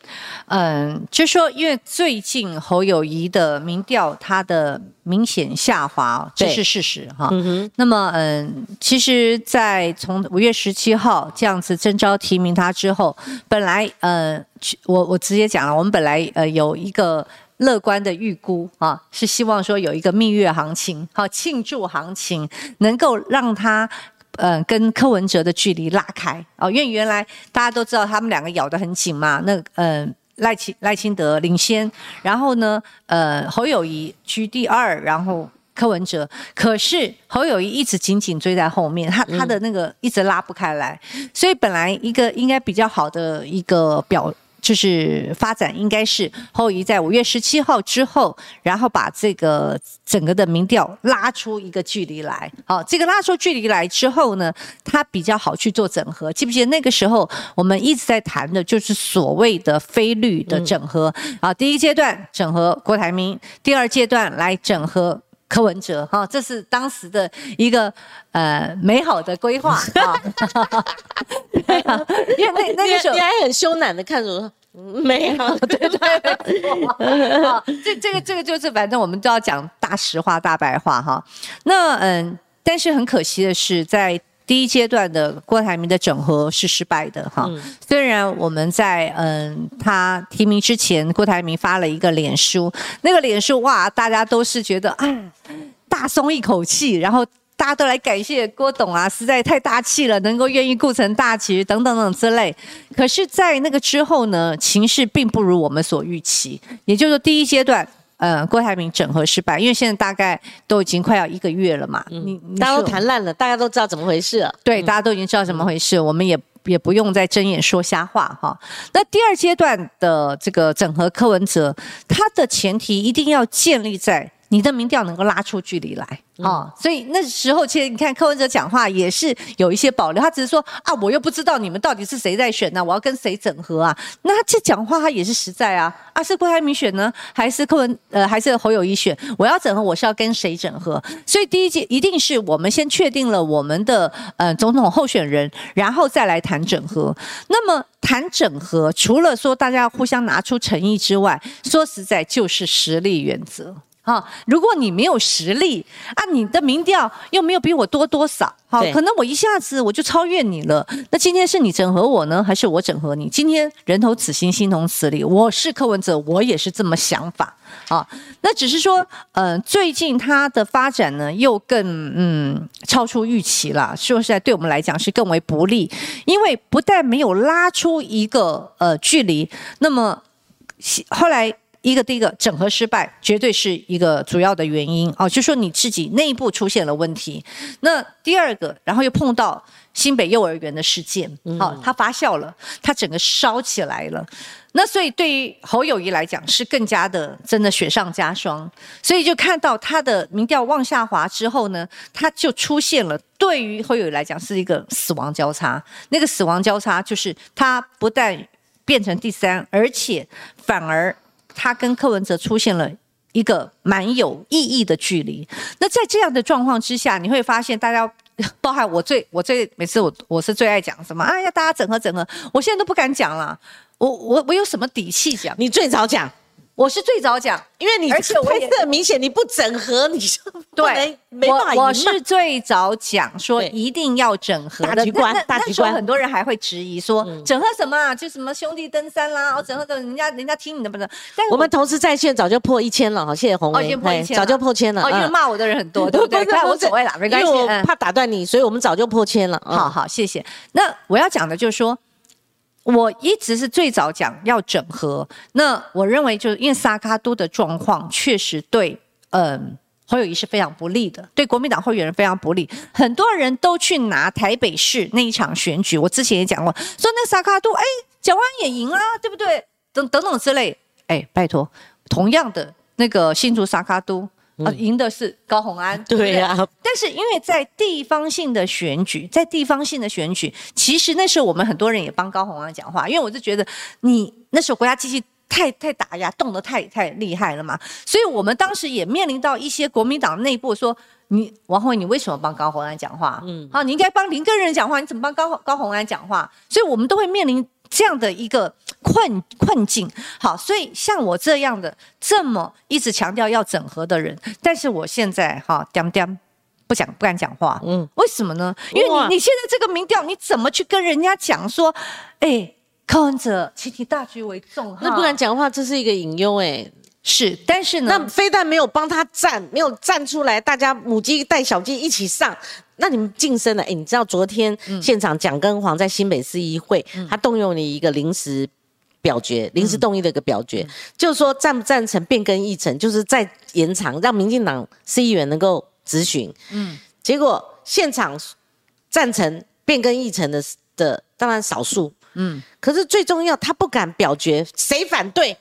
嗯，就说因为最近侯友谊的民调，他的明显下滑，这是事实哈。嗯那么，嗯，其实，在从五月十七号这样子征召提名他之后，本来，嗯，我我直接讲了，我们本来呃有一个。乐观的预估啊，是希望说有一个蜜月行情，好庆祝行情，能够让他呃跟柯文哲的距离拉开哦，因为原来大家都知道他们两个咬得很紧嘛，那呃赖清赖清德领先，然后呢呃侯友谊居第二，然后。柯文哲，可是侯友谊一直紧紧追在后面，他他的那个一直拉不开来，所以本来一个应该比较好的一个表。就是发展应该是后移在五月十七号之后，然后把这个整个的民调拉出一个距离来。好，这个拉出距离来之后呢，它比较好去做整合。记不记得那个时候我们一直在谈的就是所谓的非绿的整合啊？第一阶段整合郭台铭，第二阶段来整合。柯文哲哈，这是当时的一个呃美好的规划啊，因为那那个时候你还很羞赧的看着我，没有，对对，好，这这个这个就是反正我们都要讲大实话大白话哈。那嗯，但是很可惜的是在。第一阶段的郭台铭的整合是失败的哈，虽然我们在嗯他提名之前，郭台铭发了一个脸书，那个脸书哇，大家都是觉得啊大松一口气，然后大家都来感谢郭董啊，实在太大气了，能够愿意顾成大局等等等之类。可是，在那个之后呢，情势并不如我们所预期，也就是说第一阶段。呃，郭台铭整合失败，因为现在大概都已经快要一个月了嘛，你大家都谈烂了，大家都知道怎么回事了。对，大家都已经知道怎么回事，我们也也不用再睁眼说瞎话哈。那第二阶段的这个整合柯文哲，他的前提一定要建立在。你的民调能够拉出距离来啊，所以那时候其实你看柯文哲讲话也是有一些保留，他只是说啊，我又不知道你们到底是谁在选呢，我要跟谁整合啊？那他这讲话他也是实在啊，啊是郭台铭选呢，还是柯文呃还是侯友谊选？我要整合，我是要跟谁整合？所以第一届一定是我们先确定了我们的呃总统候选人，然后再来谈整合。那么谈整合，除了说大家互相拿出诚意之外，说实在就是实力原则。好，如果你没有实力啊，你的民调又没有比我多多少，好，可能我一下子我就超越你了。那今天是你整合我呢，还是我整合你？今天人头此心，心同此理。我是柯文哲，我也是这么想法。好，那只是说，呃，最近它的发展呢，又更嗯超出预期了。说实在，对我们来讲是更为不利，因为不但没有拉出一个呃距离，那么后来。一个第一个整合失败，绝对是一个主要的原因哦，就说你自己内部出现了问题。那第二个，然后又碰到新北幼儿园的事件，好，它发酵了，它整个烧起来了。那所以对于侯友谊来讲，是更加的真的雪上加霜。所以就看到他的民调往下滑之后呢，他就出现了对于侯友谊来讲是一个死亡交叉。那个死亡交叉就是他不但变成第三，而且反而。他跟柯文哲出现了一个蛮有意义的距离。那在这样的状况之下，你会发现大家，包含我最我最每次我我是最爱讲什么？哎呀，大家整合整合，我现在都不敢讲了。我我我有什么底气讲？你最早讲。我是最早讲，因为你而且配色很明显，你不整合你就对，没办法我是最早讲说一定要整合大局观，大局观。很多人还会质疑说整合什么啊？就什么兄弟登山啦，哦，整合的人家人家听你的不是？但我们同时在线早就破一千了哈，谢谢红梅，早就破千了。哦，因为骂我的人很多，对不对？看我所谓啦，没关系，因为我怕打断你，所以我们早就破千了。好好，谢谢。那我要讲的就是说。我一直是最早讲要整合，那我认为就是因为萨卡都的状况确实对，嗯，侯友谊是非常不利的，对国民党候选人非常不利。很多人都去拿台北市那一场选举，我之前也讲过，说那萨卡都，哎，蒋万也赢啊，对不对？等等等之类，哎，拜托，同样的那个新竹萨卡都。啊，赢的是高红安，对呀。但是因为在地方性的选举，在地方性的选举，其实那时候我们很多人也帮高红安讲话，因为我就觉得你那时候国家机器太太打压，动得太太厉害了嘛。所以我们当时也面临到一些国民党内部说，你王宏伟，你为什么帮高红安讲话？嗯，好，你应该帮林根人讲话，你怎么帮高高红安讲话？所以我们都会面临。这样的一个困困境，好，所以像我这样的这么一直强调要整合的人，但是我现在哈点点不讲不敢讲话，嗯，为什么呢？因为你你现在这个民调，你怎么去跟人家讲说，哎，柯文哲，请以大局为重，那不敢讲话，这是一个隐忧，哎。是，但是呢，那非但没有帮他站，没有站出来，大家母鸡带小鸡一起上，那你们晋升了，哎，你知道昨天现场蒋根黄在新北市议会，他动用了一个临时表决，临时动议的一个表决，就是说赞不赞成变更议程，就是再延长，让民进党市议员能够质询。嗯，结果现场赞成变更议程的的当然少数，嗯，可是最重要，他不敢表决，谁反对？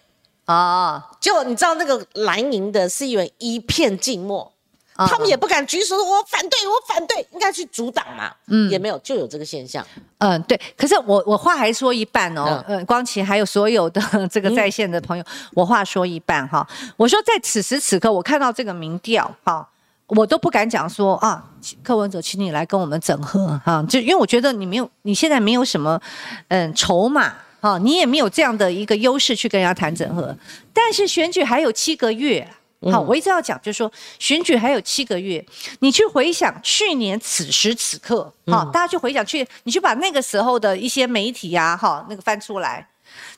哦！就你知道那个蓝营的市议员一片静默，他们也不敢举手说“我反对，我反对”，应该去阻挡嘛。嗯，也没有，就有这个现象。嗯，对。可是我我话还说一半哦。嗯，光奇还有所有的这个在线的朋友，我话说一半哈。我说在此时此刻，我看到这个民调哈，我都不敢讲说啊，柯文哲，请你来跟我们整合哈。就因为我觉得你没有，你现在没有什么嗯筹码。好，你也没有这样的一个优势去跟人家谈整合，但是选举还有七个月，好，我一直要讲，就是说选举还有七个月，你去回想去年此时此刻，好，大家去回想去，你去把那个时候的一些媒体呀，哈，那个翻出来，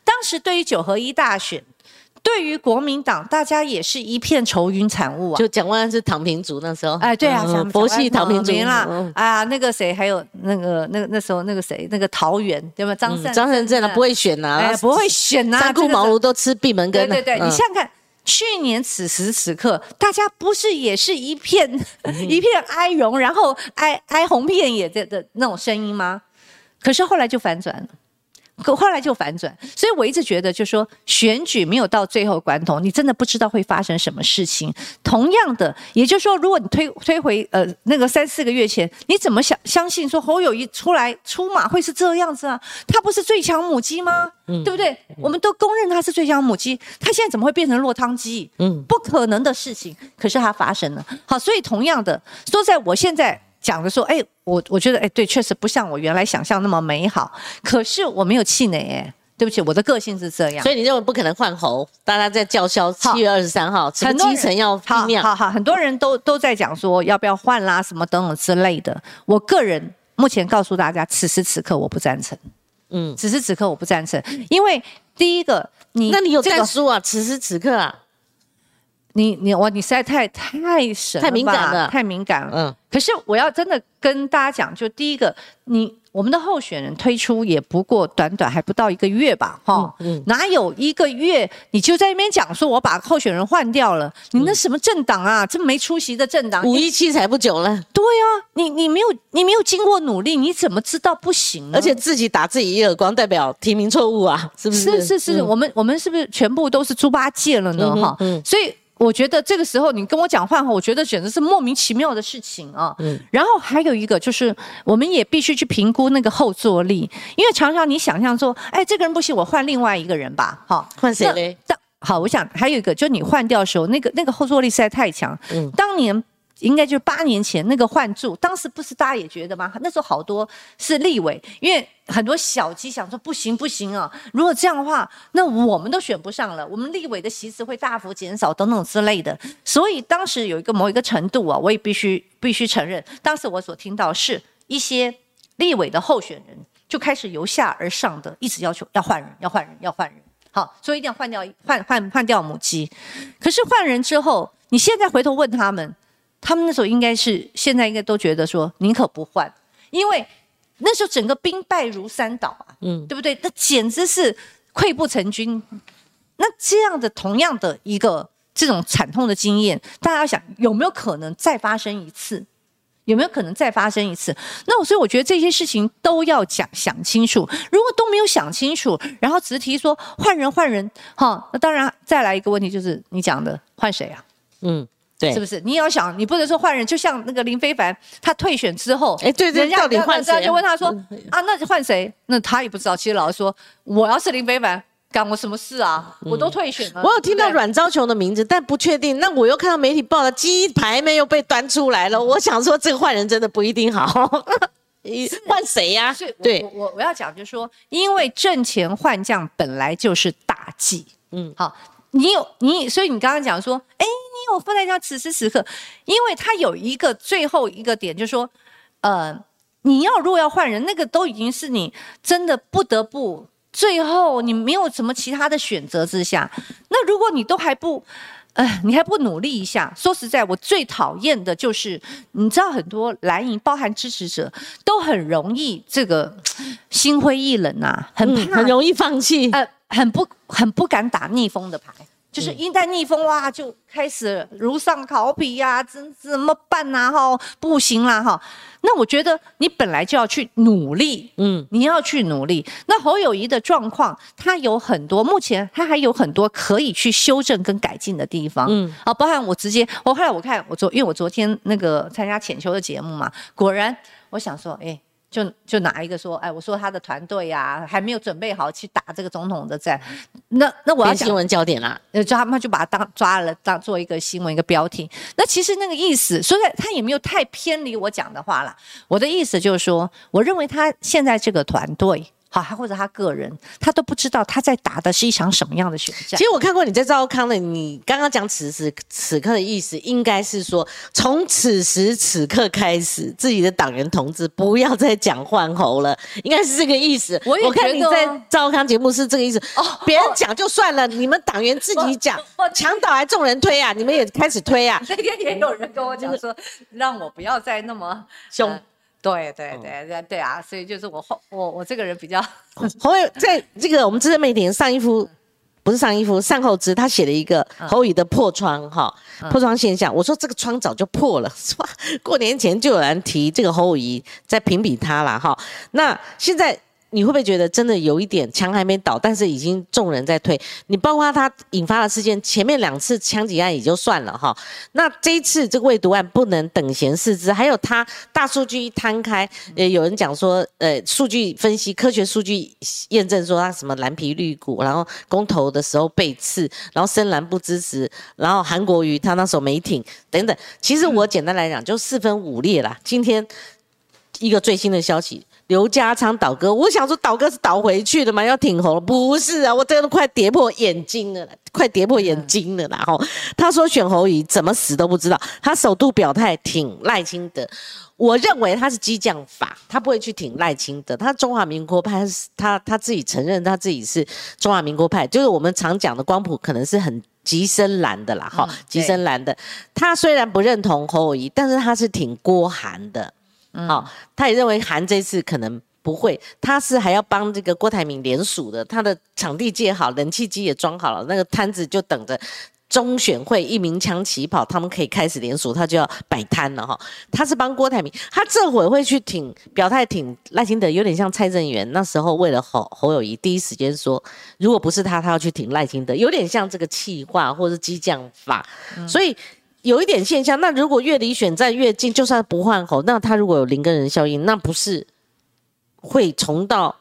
当时对于九合一大选。对于国民党，大家也是一片愁云惨雾啊！就蒋万安是躺平族那时候，哎，对啊，佛系躺平族啦。啊，那个谁，还有那个那那时候那个谁，那个桃园对吧？张善张善政啊，不会选呐，不会选呐，三顾茅庐都吃闭门羹。对对对，你想想看，去年此时此刻，大家不是也是一片 一片哀荣，然后哀哀鸿遍野的的那种声音吗？可是后来就反转了。可后来就反转，所以我一直觉得，就说选举没有到最后关头，你真的不知道会发生什么事情。同样的，也就是说，如果你推推回呃那个三四个月前，你怎么想相信说侯友谊出来出马会是这样子啊？他不是最强母鸡吗？嗯，对不对？我们都公认他是最强母鸡，他现在怎么会变成落汤鸡？嗯，不可能的事情，可是它发生了。好，所以同样的，说在我现在。讲的说，哎，我我觉得，哎，对，确实不像我原来想象那么美好。可是我没有气馁，哎，对不起，我的个性是这样。所以你认为不可能换猴？大家在叫嚣七月二十三号，很多基层要拼命。好好，很多人都都在讲说要不要换啦，什么等等之类的。我个人目前告诉大家，此时此刻我不赞成。嗯，此时此刻我不赞成，因为第一个，你那你有战书啊？此时此刻啊。你你我你实在太太神太敏感了，太敏感了。嗯，可是我要真的跟大家讲，就第一个，你我们的候选人推出也不过短短还不到一个月吧，哈，哪有一个月你就在那边讲说我把候选人换掉了？你那什么政党啊，这么没出息的政党，五一七才不久了。对啊，你你没有你没有经过努力，你怎么知道不行呢？而且自己打自己一耳光，代表提名错误啊，是不是？是是是，我们我们是不是全部都是猪八戒了呢？哈，所以。我觉得这个时候你跟我讲话，我觉得简直是莫名其妙的事情啊。嗯。然后还有一个就是，我们也必须去评估那个后坐力，因为常常你想象说，哎，这个人不行，我换另外一个人吧。好，换谁嘞？当好，我想还有一个，就你换掉的时候，那个那个后坐力实在太强。嗯。当年。应该就八年前那个换柱，当时不是大家也觉得吗？那时候好多是立委，因为很多小鸡想说不行不行啊，如果这样的话，那我们都选不上了，我们立委的席次会大幅减少等等之类的。所以当时有一个某一个程度啊，我也必须必须承认，当时我所听到是一些立委的候选人就开始由下而上的一直要求要换人，要换人，要换人。好，所以一定要换掉换换换掉母鸡。可是换人之后，你现在回头问他们。他们那时候应该是，现在应该都觉得说宁可不换，因为那时候整个兵败如山倒啊，嗯，对不对？那简直是溃不成军。那这样的同样的一个这种惨痛的经验，大家想有没有可能再发生一次？有没有可能再发生一次？那我所以我觉得这些事情都要讲想清楚。如果都没有想清楚，然后直提说换人换人，哈，那当然再来一个问题就是你讲的换谁啊？嗯。是不是？你要想，你不能说换人，就像那个林非凡，他退选之后，哎，对对，人家到底换谁？就问他说啊，那就换谁？那他也不知道。其实老实说，我要是林非凡，干我什么事啊？我都退选了。我有听到阮昭琼的名字，但不确定。那我又看到媒体报的鸡排没有被端出来了。我想说，这个换人真的不一定好。换谁呀？对，我我要讲就是说，因为挣钱换将本来就是大忌。嗯，好。你有你，所以你刚刚讲说，哎，你有放在家此时此刻，因为他有一个最后一个点，就是说，呃，你要如果要换人，那个都已经是你真的不得不，最后你没有什么其他的选择之下，那如果你都还不哎，你还不努力一下？说实在，我最讨厌的就是，你知道，很多蓝营，包含支持者，都很容易这个心灰意冷啊，很很容易放弃，呃，很不很不敢打逆风的牌。就是一旦逆风哇，就开始如上考妣呀，怎怎么办呐？哈，不行啦哈。那我觉得你本来就要去努力，嗯，你要去努力。那侯友谊的状况，他有很多，目前他还有很多可以去修正跟改进的地方，嗯，啊，包含我直接，我后来我看我昨，因为我昨天那个参加浅秋的节目嘛，果然，我想说，哎。就就拿一个说，哎，我说他的团队呀，还没有准备好去打这个总统的战，那那我要新闻焦点啦，呃，他们就把他当抓了，当做一个新闻一个标题。那其实那个意思，所以他也没有太偏离我讲的话了。我的意思就是说，我认为他现在这个团队。好，他或者他个人，他都不知道他在打的是一场什么样的选战。其实我看过你在赵康的，你刚刚讲此时此刻的意思，应该是说从此时此刻开始，自己的党员同志不要再讲换候了，应该是这个意思。我我看你在赵康节目是这个意思。哦，别人讲就算了，你们党员自己讲，墙倒还众人推啊，你们也开始推啊。那天也有人跟我讲说，让我不要再那么凶。对对对对对啊！所以就是我后我我这个人比较 侯友在这个我们资深媒体上一夫不是上一夫善后之他写了一个侯宇的破窗哈破窗现象，我说这个窗早就破了是吧？过年前就有人提这个侯宇在评比他了哈，那现在。你会不会觉得真的有一点枪还没倒，但是已经众人在推？你包括他引发的事件，前面两次枪击案也就算了哈，那这一次这个未毒案不能等闲视之。还有他大数据一摊开，呃，有人讲说，呃，数据分析、科学数据验证说他什么蓝皮绿骨，然后公投的时候被刺，然后深蓝不支持，然后韩国瑜他那时候没挺等等。其实我简单来讲就四分五裂啦。今天一个最新的消息。刘家昌倒戈，我想说倒戈是倒回去的嘛？要挺红了？不是啊，我真的快跌破眼睛了，快跌破眼睛了。然后他说选侯乙怎么死都不知道，他首度表态挺赖清德，我认为他是激将法，他不会去挺赖清德。他中华民国派，他他自己承认他自己是中华民国派，就是我们常讲的光谱可能是很极深蓝的啦，哈，极深蓝的。他虽然不认同侯友但是他是挺郭韩的。好，他也认为韩这次可能不会，他是还要帮这个郭台铭联署的，他的场地借好，冷气机也装好了，那个摊子就等着中选会一鸣枪起跑，他们可以开始联署，他就要摆摊了哈。他是帮郭台铭，他这会会去挺表态挺赖清德，有点像蔡正元那时候为了侯侯友谊第一时间说，如果不是他，他要去挺赖清德，有点像这个气话或者激将法，所以。有一点现象，那如果越离选战越近，就算不换候，那他如果有林根人效应，那不是会重到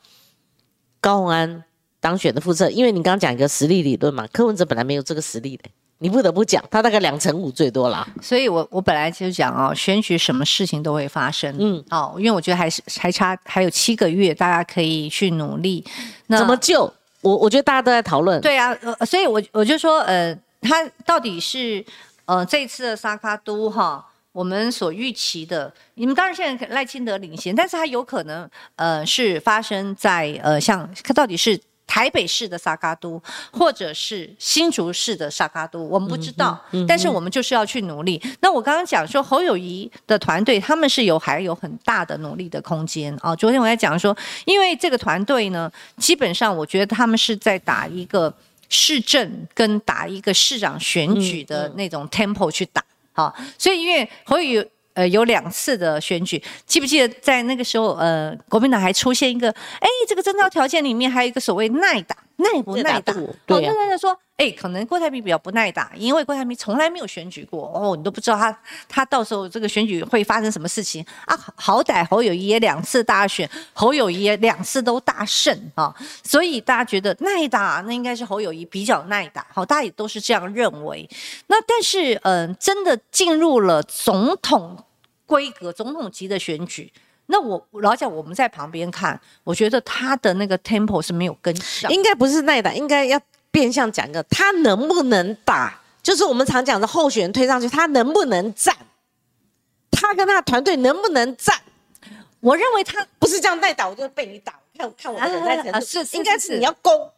高鸿安当选的复测？因为你刚刚讲一个实力理论嘛，柯文哲本来没有这个实力的，你不得不讲，他大概两成五最多啦。所以我我本来就讲哦，选举什么事情都会发生，嗯，哦，因为我觉得还是还差还有七个月，大家可以去努力。那怎么救？我我觉得大家都在讨论。对啊，呃，所以我我就说，呃，他到底是。呃，这次的沙卡都哈，我们所预期的，你们当然现在赖清德领先，但是它有可能呃是发生在呃像它到底是台北市的沙卡都，或者是新竹市的沙卡都，我们不知道，但是我们就是要去努力。那我刚刚讲说侯友谊的团队，他们是有还有很大的努力的空间啊。昨天我在讲说，因为这个团队呢，基本上我觉得他们是在打一个。市政跟打一个市长选举的那种 tempo 去打，好，所以因为侯友呃有两次的选举，记不记得在那个时候呃国民党还出现一个，哎，这个征召条件里面还有一个所谓耐打。耐不耐打？对呀。那在说，哎，可能郭台铭比较不耐打，因为郭台铭从来没有选举过哦，你都不知道他他到时候这个选举会发生什么事情啊？好歹侯友谊也两次大选，侯友谊也两次都大胜啊，所以大家觉得耐打，那应该是侯友谊比较耐打，好，大家也都是这样认为。那但是，嗯，真的进入了总统规格、总统级的选举。那我老讲我们在旁边看，我觉得他的那个 tempo 是没有跟上，应该不是耐打，应该要变相讲一个他能不能打，就是我们常讲的候选人推上去，他能不能站，他跟他的团队能不能站？我认为他不是这样耐打，我就被你打，看看我的忍耐程度，是应该是你要攻。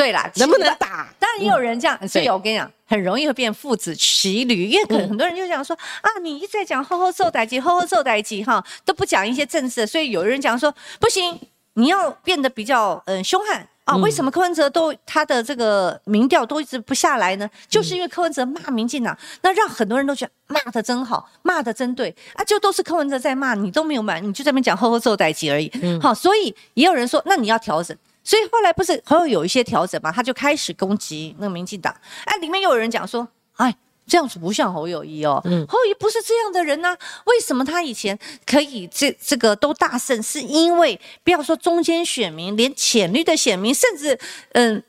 对啦，能不能打？当然也有人这样，所以我跟你讲，很容易会变父子骑驴，因为可能嗯很多人就讲说、啊，你一直在讲后后受代际，后后受代际哈，都不讲一些政治，所以有人讲说不行，你要变得比较嗯、呃凶悍。啊，嗯为什么柯文哲都他的这个民调都一直不下来呢？就是因为柯文哲骂民进党，那让很多人都觉得骂的真好，骂的真对啊，就都是柯文哲在骂你，都没有骂，你就在那边讲后后受代际而已。好，所以也有人说，那你要调整。所以后来不是侯友有一些调整嘛，他就开始攻击那个民进党。哎，里面又有人讲说，哎，这样子不像侯友谊哦，侯友谊不是这样的人呐、为什么他以前可以这这个都大胜？是因为不要说中间选民，连浅绿的选民，甚至嗯。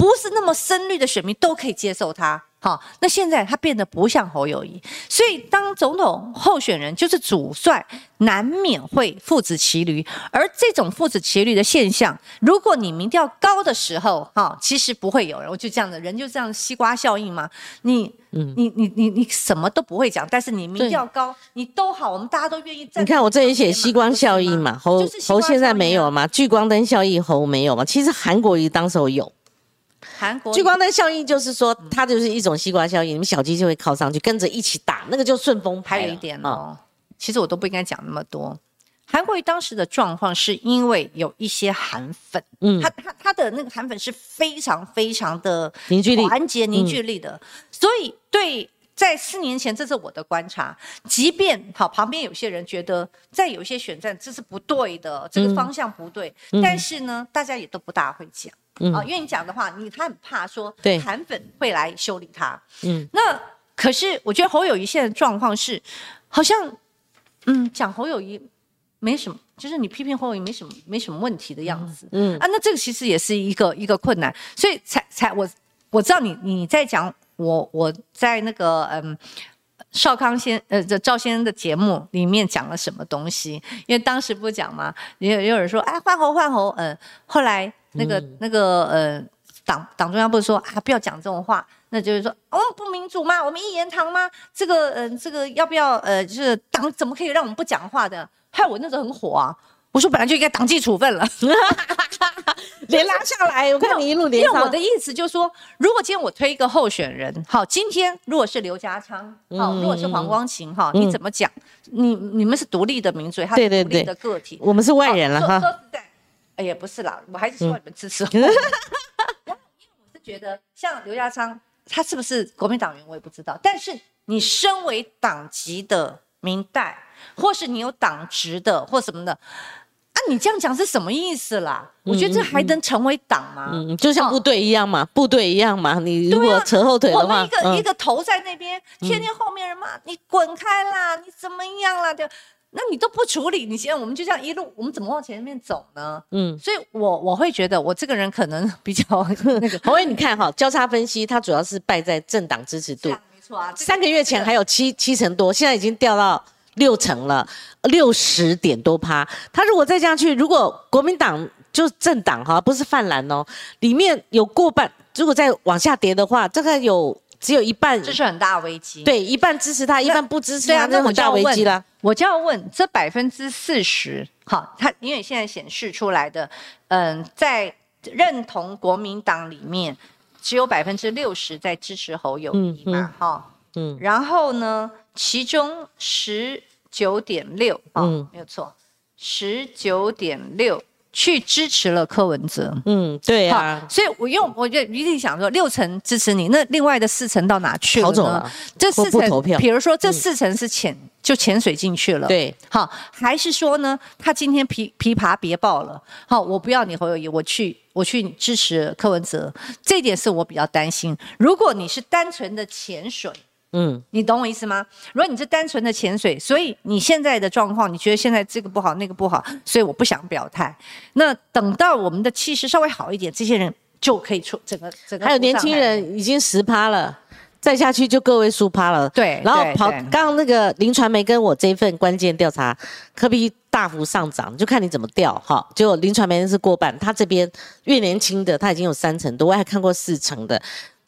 不是那么深绿的选民都可以接受他。好，那现在他变得不像侯友谊，所以当总统候选人就是主帅，难免会父子骑驴。而这种父子骑驴的现象，如果你民调高的时候，哈，其实不会有人，我就这样的人就这样西瓜效应嘛。你，你，你，你，你什么都不会讲，但是你民调高，你都好，我们大家都愿意站。你看我这里写西瓜效应嘛，侯就是侯现在没有嘛，聚光灯效应侯没有嘛，其实韩国瑜当时候有。韩国聚光灯效应就是说，它就是一种西瓜效应，你们小鸡就会靠上去，跟着一起打，那个就顺风拍。还有一点啊，哦，其实我都不应该讲那么多。韩国瑜当时的状况是因为有一些韩粉，嗯他他他的那个韩粉是非常非常的凝聚力团结凝聚力的，所以对。在四年前，这是我的观察。即便好，旁边有些人觉得在有一些选战这是不对的，这个方向不对，但是呢，大家也都不大会讲啊、因为你讲的话，你他很怕说对韩粉会来修理他。嗯，那可是我觉得侯友谊现在的状况是，好像嗯讲侯友谊没什么，就是你批评侯友谊没什么没什么问题的样子。嗯啊，那这个其实也是一个一个困难，所以才才我我知道你你在讲我我在那个嗯。少康先呃，这赵先生的节目里面讲了什么东西？因为当时不讲嘛？也有也有人说，哎，换侯换侯，嗯、后来那个、那个呃，党党中央不是说啊，不要讲这种话，那就是说，哦，不民主吗？我们一言堂吗？这个呃，这个要不要呃，就是党怎么可以让我们不讲话的？害我那时候很火啊！我说本来就应该党纪处分了。连拉下来，我看你一路连上因为我的。意思就是说，如果今天我推一个候选人，好，今天如果是刘家昌，好，嗯如果是黄光琴，哈，你怎么讲？你你们是独立的民主，他是独立对对对的个体，我们是外人了哈。好说说实在，哎也不是啦，我还是希望你们支持我。因 为我是觉得，像刘家昌，他是不是国民党员我也不知道，但是你身为党籍的明代，或是你有党职的或什么的。啊，你这样讲是什么意思啦？我觉得这还能成为党吗？嗯，就像哦部队一样嘛，部队一样嘛。你如果扯后腿的话我们一，个、嗯一个头在那边，天天后面人骂、你滚开啦，你怎么样啦？就那你都不处理，你现在我们就这样一路，我们怎么往前面走呢？嗯。所以我我会觉得我这个人可能比较那个侯伟，你看哈，交叉分析，它主要是败在政党支持度。啊没错啊，这三个月前还有有七七成多，现在已经掉到六成了，六十点多趴。他如果再这样去，如果国民党就是政党哈，不是泛蓝哦，里面有过半，如果再往下跌的话，大概有只有一半，这是很大危机。对，一半支持他，一半不支持他，那很大危机了。，我就要问这百分之四十，好，他因为现在显示出来的，嗯，在认同国民党里面，只有百分之六十在支持侯友谊嗯嘛，哈、嗯然后呢，其中十九点六，啊、嗯没有错，十九点六去支持了柯文哲。嗯，对啊，，所以我用我就一定想说，六成支持你，那另外的四成到哪去了呢？这四成投票，比如说这四成是潜、就潜水进去了，，对，好，还是说呢，他今天琵琵琶别抱了，好，我不要你侯友谊，我去我去支持柯文哲，这点是我比较担心。如果你是单纯的潜水，嗯，你懂我意思吗？如果你是单纯的潜水，所以你现在的状况，你觉得现在这个不好，那个不好，所以我不想表态。那等到我们的气势稍微好一点，这些人就可以出整个整个。还有年轻，人已经十趴了。再下去就个位数趴了，对然后跑刚刚那个林传媒跟我这一份关键调查，科比大幅上涨，就看你怎么调哈。结果林传媒是过半，他这边越年轻的他已经有三成多，我还看过四成的。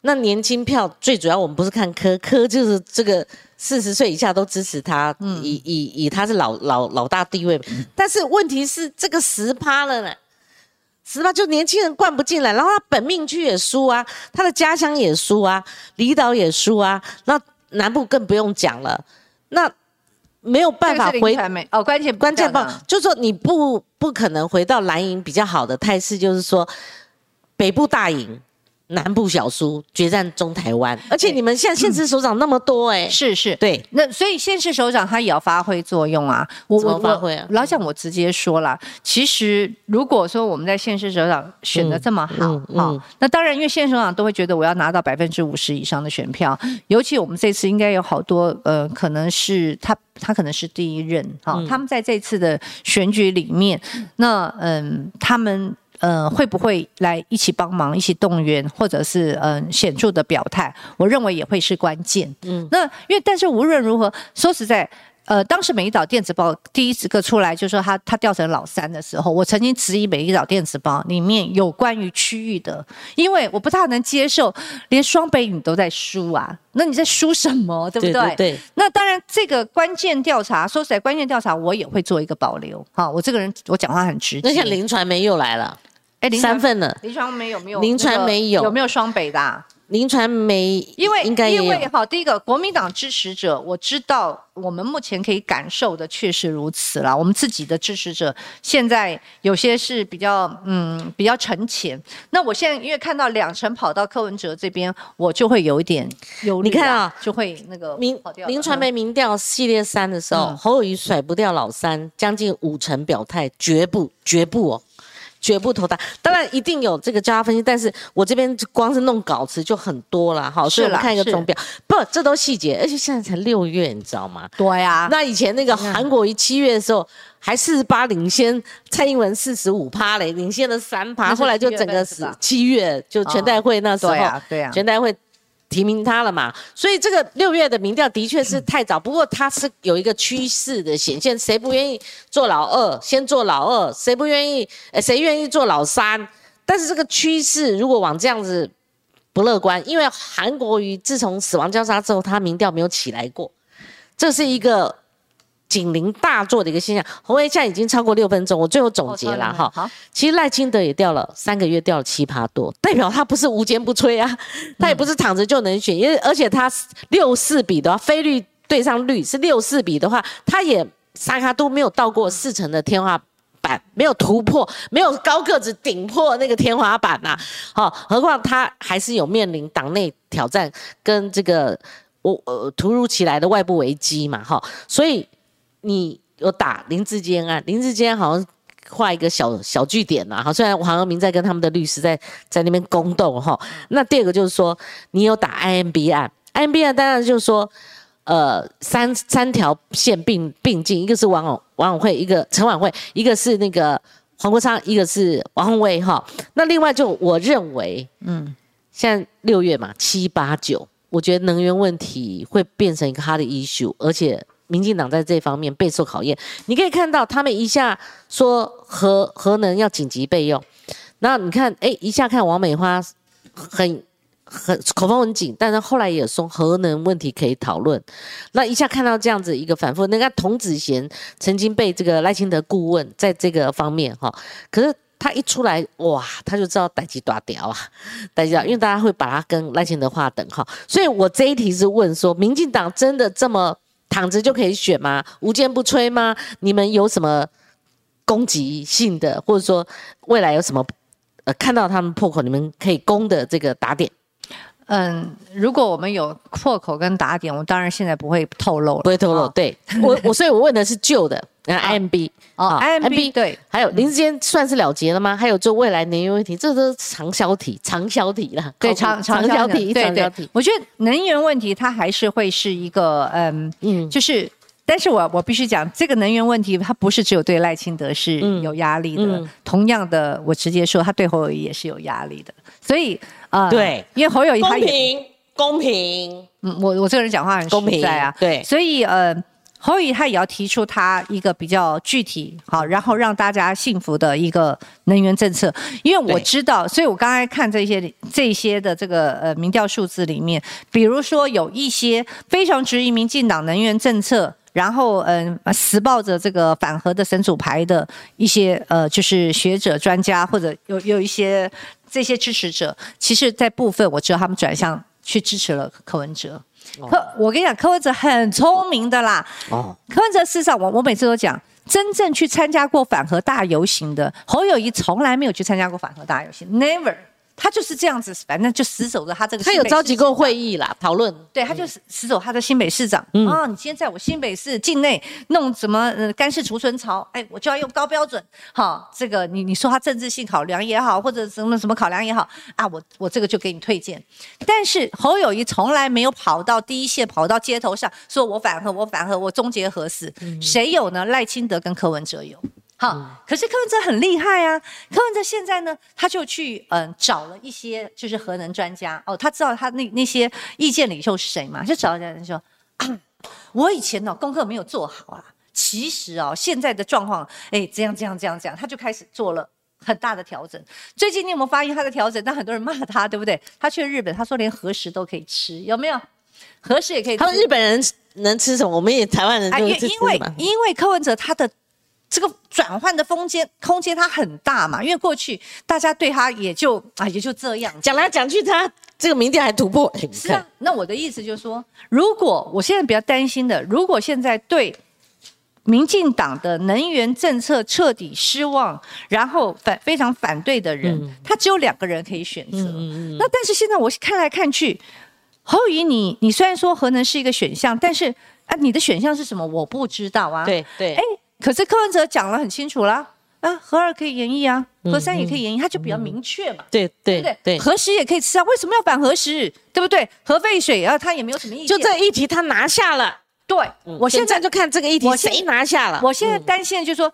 那年轻票最主要，我们不是看科科，就是这个四十岁以下都支持他，以以以他是老老老大地位。但是问题是这个十趴了呢，十趴就年轻人灌不进来，然后他本命区也输啊，他的家乡也输啊，离岛也输啊，那南部更不用讲了，那没有办法回哦，关键关键不，就是说你不不可能回到蓝营比较好的态势，就是说北部大赢。南部小输，决战中台湾，而且你们现在县市首长那么多哎，是是，对，那所以县市首长他也要发挥作用啊。我我发挥啊？老蒋我直接说了，其实如果说我们在县市首长选的这么好，好，那当然因为县市首长都会觉得我要拿到百分之五十以上的选票，尤其我们这次应该有好多呃，可能是他他可能是第一任哈，他们在这次的选举里面，那嗯他们。呃，会不会来一起帮忙、一起动员，或者是嗯显著的表态？我认为也会是关键。嗯，那因为但是无论如何，说实在。呃，当时美丽岛电子报第一个出来就说他他调成老三的时候，我曾经质疑美丽岛电子报里面有关于区域的，因为我不太能接受连双北你都在输啊，那你在输什么，对不对？对。那当然，这个关键调查，说实在，关键调查我也会做一个保留。哈，我这个人我讲话很直接。那像林传媒又来了，哎，三份了。林传媒有没有？林传没有有没有双北的？林传媒，因为应该因为好，第一个国民党支持者，我知道我们目前可以感受的确实如此了。我们自己的支持者现在有些是比较嗯比较沉潜。那我现在因为看到两成跑到柯文哲这边，我就会有一点有你看啊，就会那个民林传媒民调系列三的时候，侯友谊甩不掉老三，将近五成表态，绝不绝不哦。绝不投他，当然一定有这个交叉分析，但是我这边光是弄稿词就很多了，好，所以我们看一个总表，不，这都细节，而且现在才六月，你知道吗？对呀，那以前那个韩国于七月的时候还四十八领先蔡英文四十五趴嘞，领先了三趴，后来就整个是七月就全代会那时候，对呀，对啊，全代会。提名他了嘛？所以这个六月的民调的确是太早，不过他是有一个趋势的显现。谁不愿意做老二，先做老二；谁不愿意，呃，谁愿意做老三？但是这个趋势如果往这样子不乐观，因为韩国瑜自从死亡交叉之后，他民调没有起来过，这是一个。警铃大作的一个现象，红卫现在已经超过六分钟，我最后总结了哈。好，其实赖清德也掉了三个月，掉了七趴多，代表他不是无坚不摧啊，他也不是躺着就能选，因为而且他六四比的话，非绿对上绿是六四比的话，他也三卡都没有到过四成的天花板，没有突破，没有高个子顶破那个天花板呐。好，何况他还是有面临党内挑战跟这个我呃突如其来的外部危机嘛，哈，所以。你有打林志坚案，林志坚好像画一个小小据点呐，哈，虽然黄和明在跟他们的律师在在那边宫斗哈。那第二个就是说，你有打 IMB 案，IMB 案当然就是说，呃，三三条线并并进，一个是王王永慧，一个陈婉慧，一个是那个黄国昌，一个是王宏威哈。那另外就我认为，嗯，现在六月嘛，七八九，我觉得能源问题会变成一个 hard issue，而且。民进党在这方面备受考验，你可以看到他们一下说核核能要紧急备用，那你看，哎，一下看王美花很很口风很紧，但是后来也说核能问题可以讨论，那一下看到这样子一个反复，那个童子贤曾经被这个赖清德顾问在这个方面哈，可是他一出来哇，他就知道逮鸡打掉啊，逮鸡因为大家会把他跟赖清德划等号，所以我这一题是问说，民进党真的这么？躺着就可以选吗？无坚不摧吗？你们有什么攻击性的，或者说未来有什么呃看到他们破口，你们可以攻的这个打点？嗯，如果我们有破口跟打点，我当然现在不会透露了，不会透露。对我我所以我问的是旧的。那 IMB 哦，IMB 对，还有林志坚算是了结了吗？还有就未来能源问题，这都是长销题，长销题了。对，长长销题，对对。我觉得能源问题它还是会是一个，嗯嗯，就是，但是我我必须讲，这个能源问题它不是只有对赖清德是有压力的，同样的，我直接说，他对侯友谊也是有压力的。所以啊，对，因为侯友谊公平公平，嗯，我我这个人讲话很公平在啊，对，所以呃。侯宇他也要提出他一个比较具体好，然后让大家幸福的一个能源政策。因为我知道，所以我刚才看这些这些的这个呃民调数字里面，比如说有一些非常质疑民进党能源政策然后嗯、死抱着这个反核的神主牌的一些呃，就是学者专家或者有有一些这些支持者，其实，在部分我知道他们转向去支持了柯文哲。柯，我跟你讲，柯文哲很聪明的啦。哦，柯文哲事实上，我我每次都讲，真正去参加过反核大游行的侯友谊，从来没有去参加过反核大游行，never。他就是这样子，反正就死守着他这个。他有召集过会，议啦，讨论。对，他就死死守他的新北市长。嗯啊，你今天在我新北市境内弄什么呃干式储存槽？哎，我就要用高标准。好，这个你你说他政治性考量也好，或者什么什么考量也好啊，我我这个就给你推荐。但是侯友谊从来没有跑到第一线，跑到街头上说我反核，我反核，我终结核四。谁有呢？赖清德跟柯文哲有。好，可是柯文哲很厉害啊！柯文哲现在呢，他就去嗯找了一些就是核能专家哦，他知道他那那些意见领袖是谁嘛，就找人家说啊，我以前呢、功课没有做好啊，其实哦现在的状况，哎这样这样这样这样，他就开始做了。很大的调整。最近你有没有发现他的调整？但很多人骂他，对不对？他去日本，他说连核食都可以吃，有没有？核食也可以吃。他们日本人能吃什么？我们也台湾人因为。因为柯文哲他的这个转换的空间空间它很大嘛，因为过去大家对他也就啊也就这样。讲来讲去，他这个民调还突破。是啊，那我的意思就是说，如果我现在比较担心的，如果现在对民进党的能源政策彻底失望，然后反非常反对的人，他只有两个人可以选择。那但是现在我看来看去，侯友宜你你虽然说核能是一个选项，但是啊你的选项是什么？我不知道啊。，对对哎，，可是柯文哲讲了很清楚啦，啊核二可以延役啊，核三也可以延役，他就比较明确嘛。对对对不对？对，核食也可以吃啊，为什么要反核十？对不对？核废水啊，他也没有什么意见。就这一题他拿下了。对，我现在就看这个议题谁拿下了。我现在担心的就是说，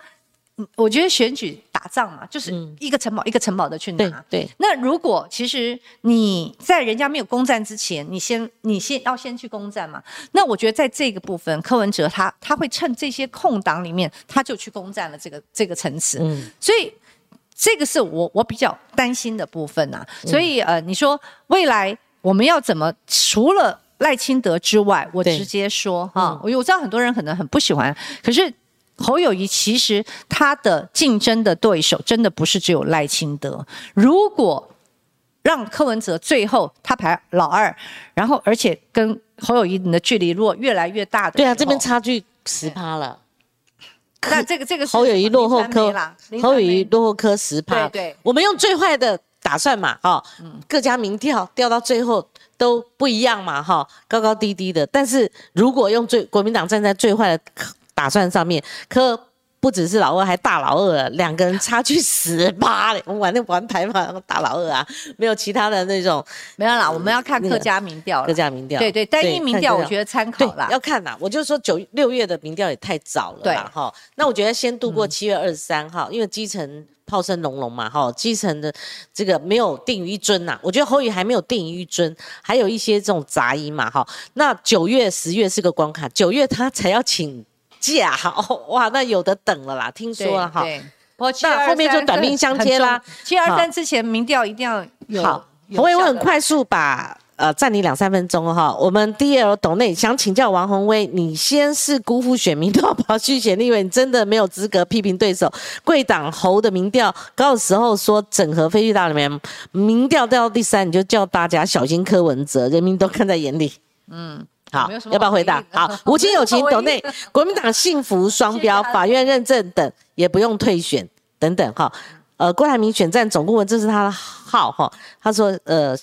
嗯我觉得选举打仗嘛，就是一个城堡一个城堡的去对拿。对，那如果其实你在人家没有攻占之前，你先你先要先去攻占嘛。那我觉得在这个部分，柯文哲他他会趁这些空档里面，他就去攻占了这个这个层次。嗯所以这个是我我比较担心的部分呐、所以呃，你说未来我们要怎么除了赖清德之外，我直接说哈，我我知道很多人可能很不喜欢，可是。侯友谊其实他的竞争的对手真的不是只有赖清德。如果让柯文哲最后他排老二，然后而且跟侯友谊的距离如果越来越大的对啊，这边差距十趴了。那这个这个是侯友谊落后科侯友谊落后科十趴。对对我们用最坏的打算嘛，哈，各家民调调到最后都不一样嘛，哈，高高低低的。但是如果用最国民党站在最坏的打算上面，可不只是老二，还大老二了，两个人差距十八嘞。我们玩那玩牌嘛，大老二啊，没有其他的那种没有啦，我们要看客家民调啦各家民调。对对，单一民调我觉得。参考啦，。要看呐，我就说九六月的民调也太早了啦，哈。那我觉得先度过七月二十三号，因为基层炮声隆隆嘛，哈，基层的这个没有定于一尊呐，我觉得侯宇还没有定于一尊，还有一些这种杂音嘛，哈。那九月、十月是个关卡，九月他才要请假，哦，哇，那有的等了啦，听说了哈。对，不过那后面就短兵相接啦。七二三之前民调一定要有。好，我也会很快速把呃占你两三分钟哈。我们 D L 董内想请教王宏威，你先是辜负选民，都要跑去选立委，你真的没有资格批评对手。贵党侯的民调高的时候说整合非去大里面，民调掉到第三，你就叫大家小心柯文哲，人民都看在眼里。嗯。好要不要回答好无亲有情，没有回应董内国民党幸福双标，法院认证等也不用退选等等哈。呃，郭台铭选战总顾问，这是他的号哈。他说，呃，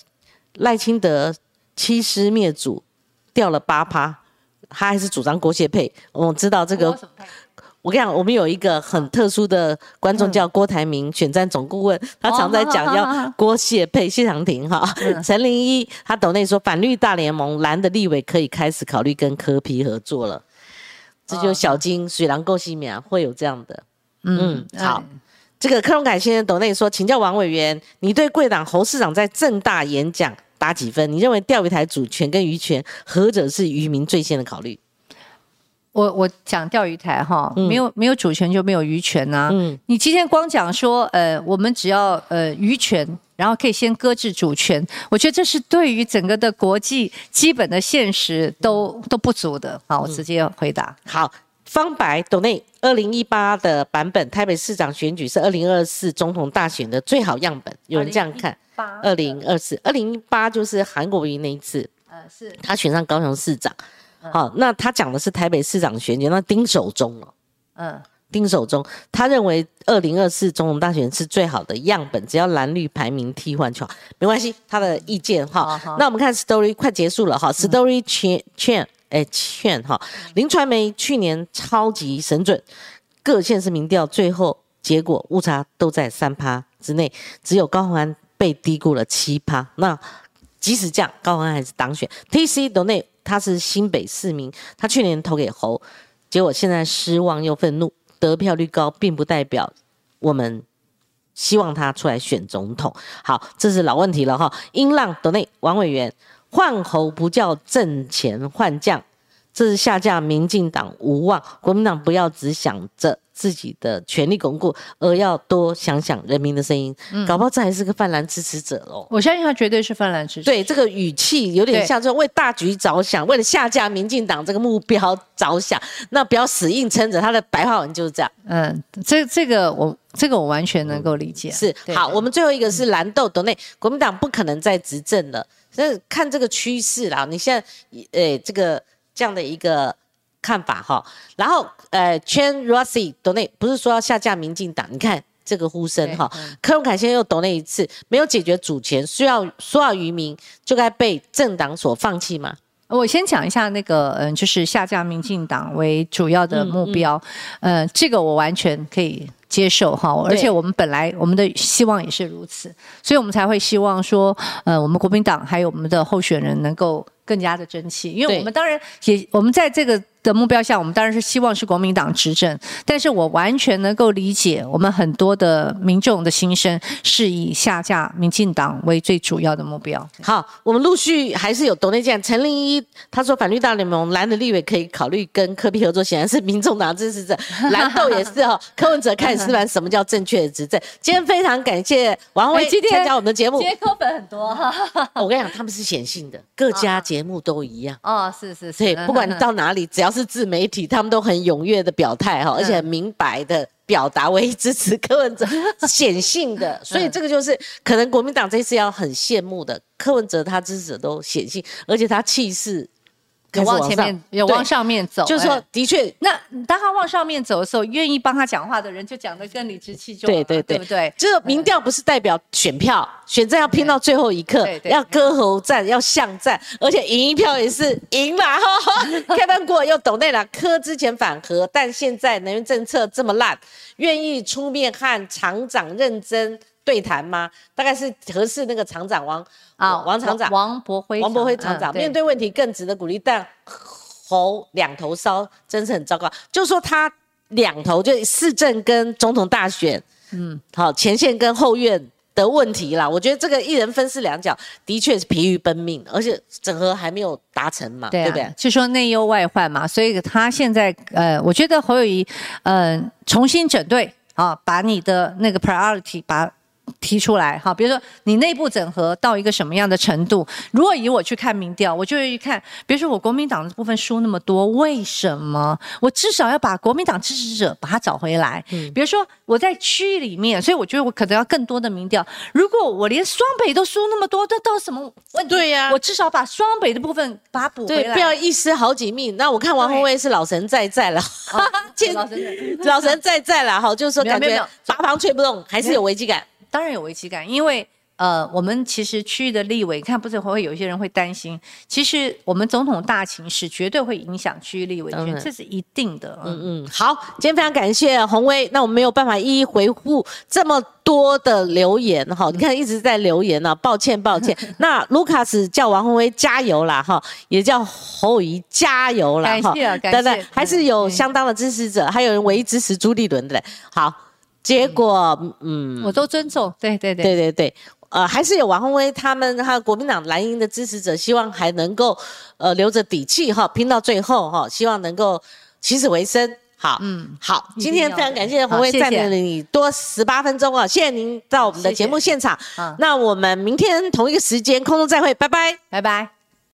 赖清德欺师灭祖，掉了八趴，他还是主张郭谢配。我们知道这个我跟你讲，我们有一个很特殊的观众叫郭台铭，选战总顾问，他常在讲要郭谢配谢长廷哈。陈玲一他抖内说，反绿大联盟蓝的立委可以开始考虑跟柯皮合作了，这就小金水狼够西米啊，会有这样的。嗯，好。这个柯荣凯先生抖内说，请教王委员，你对贵党侯市长在正大演讲打几分？你认为钓鱼台主权跟渔权，何者是渔民最先的考虑？我我讲钓鱼台哈，嗯没有没有主权就没有渔权呐、嗯你今天光讲说，呃，我们只要呃渔权然后可以先搁置主权。我觉得这是对于整个的国际基本的现实都都不足的。好，我直接回答。好，方白董内二零一八的版本，台北市长选举是二零二四总统大选的最好样本，有人这样看。二零二四，二零一八就是韩国瑜那一次，呃，是他选上高雄市长。好，那他讲的是台北市长选举，那丁守中了。嗯，丁守中，他认为二零二四总统大选是最好的样本，只要蓝绿排名替换就好，没关系。他的意见哈，那我们看 story 快结束了哈，story 劝劝哎劝哈，林传媒去年超级神准，各县市民调最后结果误差都在三趴之内，只有高虹安被低估了七趴。那即使这样，高虹安还是当选。T C 董内他是新北市民，他去年投给侯。结果现在失望又愤怒，得票率高并不代表我们希望他出来选总统。好，这是老问题了哈。音浪得内王委员换侯不叫挣钱换将，这是下架民进党无望。国民党不要只想着。自己的权力巩固，而要多想想人民的声音。嗯，搞不好这还是个泛蓝支持者哦。我相信他绝对是泛蓝支持。对，这个语气有点像，就为大局着想，为了下架民进党这个目标着想，那不要死硬撑着。他的白话文就是这样。嗯，这这个我这个我完全能够理解。是好，我们最后一个是蓝豆豆内，国民党不可能再执政了。那看这个趋势啦，你现在诶这个这样的一个。看法哈，然后呃，Chen Rossi 抖内不是说要下架民进党？你看这个呼声哈，柯文凯先又抖那一次，没有解决主权，需要所有渔民就该被政党所放弃吗？我先讲一下那个嗯，就是下架民进党为主要的目标，呃，这个我完全可以接受哈，而且我们本来我们的希望也是如此，所以我们才会希望说，呃，我们国民党还有我们的候选人能够更加的争气，因为我们当然也我们在这个。的目标下，我们当然是希望是国民党执政，但是我完全能够理解我们很多的民众的心声，是以下架民进党为最主要的目标。好，我们陆续还是有董内建、陈令一，他说反绿大联盟蓝的立委可以考虑跟科比合作，显然是民众党支持者，蓝豆也是哦。柯文哲开始示范什么叫正确的执政。今天非常感谢王威参加我们的节目，接扣粉很多哈。我跟你讲，他们是显性的，各家节目都一样。哦，是是是，对，不管你到哪里，只要是。是自媒体，他们都很踊跃的表态哈，而且很明白的表达唯一支持柯文哲，显性的，所以这个就是可能国民党这次要很羡慕的，柯文哲他支持者都显性，而且他气势。有往前面，有往上面走，就是说，的确，那当他往上面走的时候，愿意帮他讲话的人就讲得更理直气壮，对对对，对不对？这个民调不是代表选票，选战要拼到最后一刻，要割喉战，要巷战，而且赢一票也是赢嘛。开班过又懂内了，科之前反核，但现在能源政策这么烂，愿意出面和厂长认真。对谈吗？大概是合适那个厂长王啊，王厂长王博辉，王博辉厂长面对问题更值得鼓励，但喉两头烧真是很糟糕。就说他两头就市政跟总统大选，嗯，好前线跟后院的问题啦。我觉得这个一人分饰两角，的确是疲于奔命，而且整合还没有达成嘛，对不对？就说内忧外患嘛，所以他现在呃，我觉得侯友谊嗯，重新整队啊，把你的那个 priority 把。提出来哈，比如说你内部整合到一个什么样的程度？如果以我去看民调，我就会看，比如说我国民党的部分输那么多，为什么？我至少要把国民党支持者把他找回来。嗯，比如说我在区域里面，所以我觉得我可能要更多的民调。如果我连双北都输那么多，那到什么问题？对呀，我至少把双北的部分把它补回来，不要一失好几命。那我看王宏威是老神在在了，老神 老神在在了哈，就是说感觉八方吹不动，还是有危机感。当然有危机感，因为呃，我们其实区域的立委，看不是会会有一些人会担心，其实我们总统大情势绝对会影响区域立委权，这是一定的。嗯嗯，好，今天非常感谢洪威，那我们没有办法一一回复这么多的留言哈，你看一直在留言呢，抱歉抱歉。那卢卡斯叫王宏威加油啦哈，也叫侯友加油啦哈，感谢，还是有相当的支持者，还有人唯一支持朱立伦的，好。结果，嗯，我都尊重，对对对对对对，呃，还是有王宏威他们还有国民党蓝营的支持者，希望还能够呃留着底气哈，拼到最后哈，希望能够起死回生。好，嗯，好，今天非常感谢洪好谢谢卫占了你多十八分钟啊，谢谢您到我们的节目现场。嗯那我们明天同一个时间空中再会，拜拜。拜拜。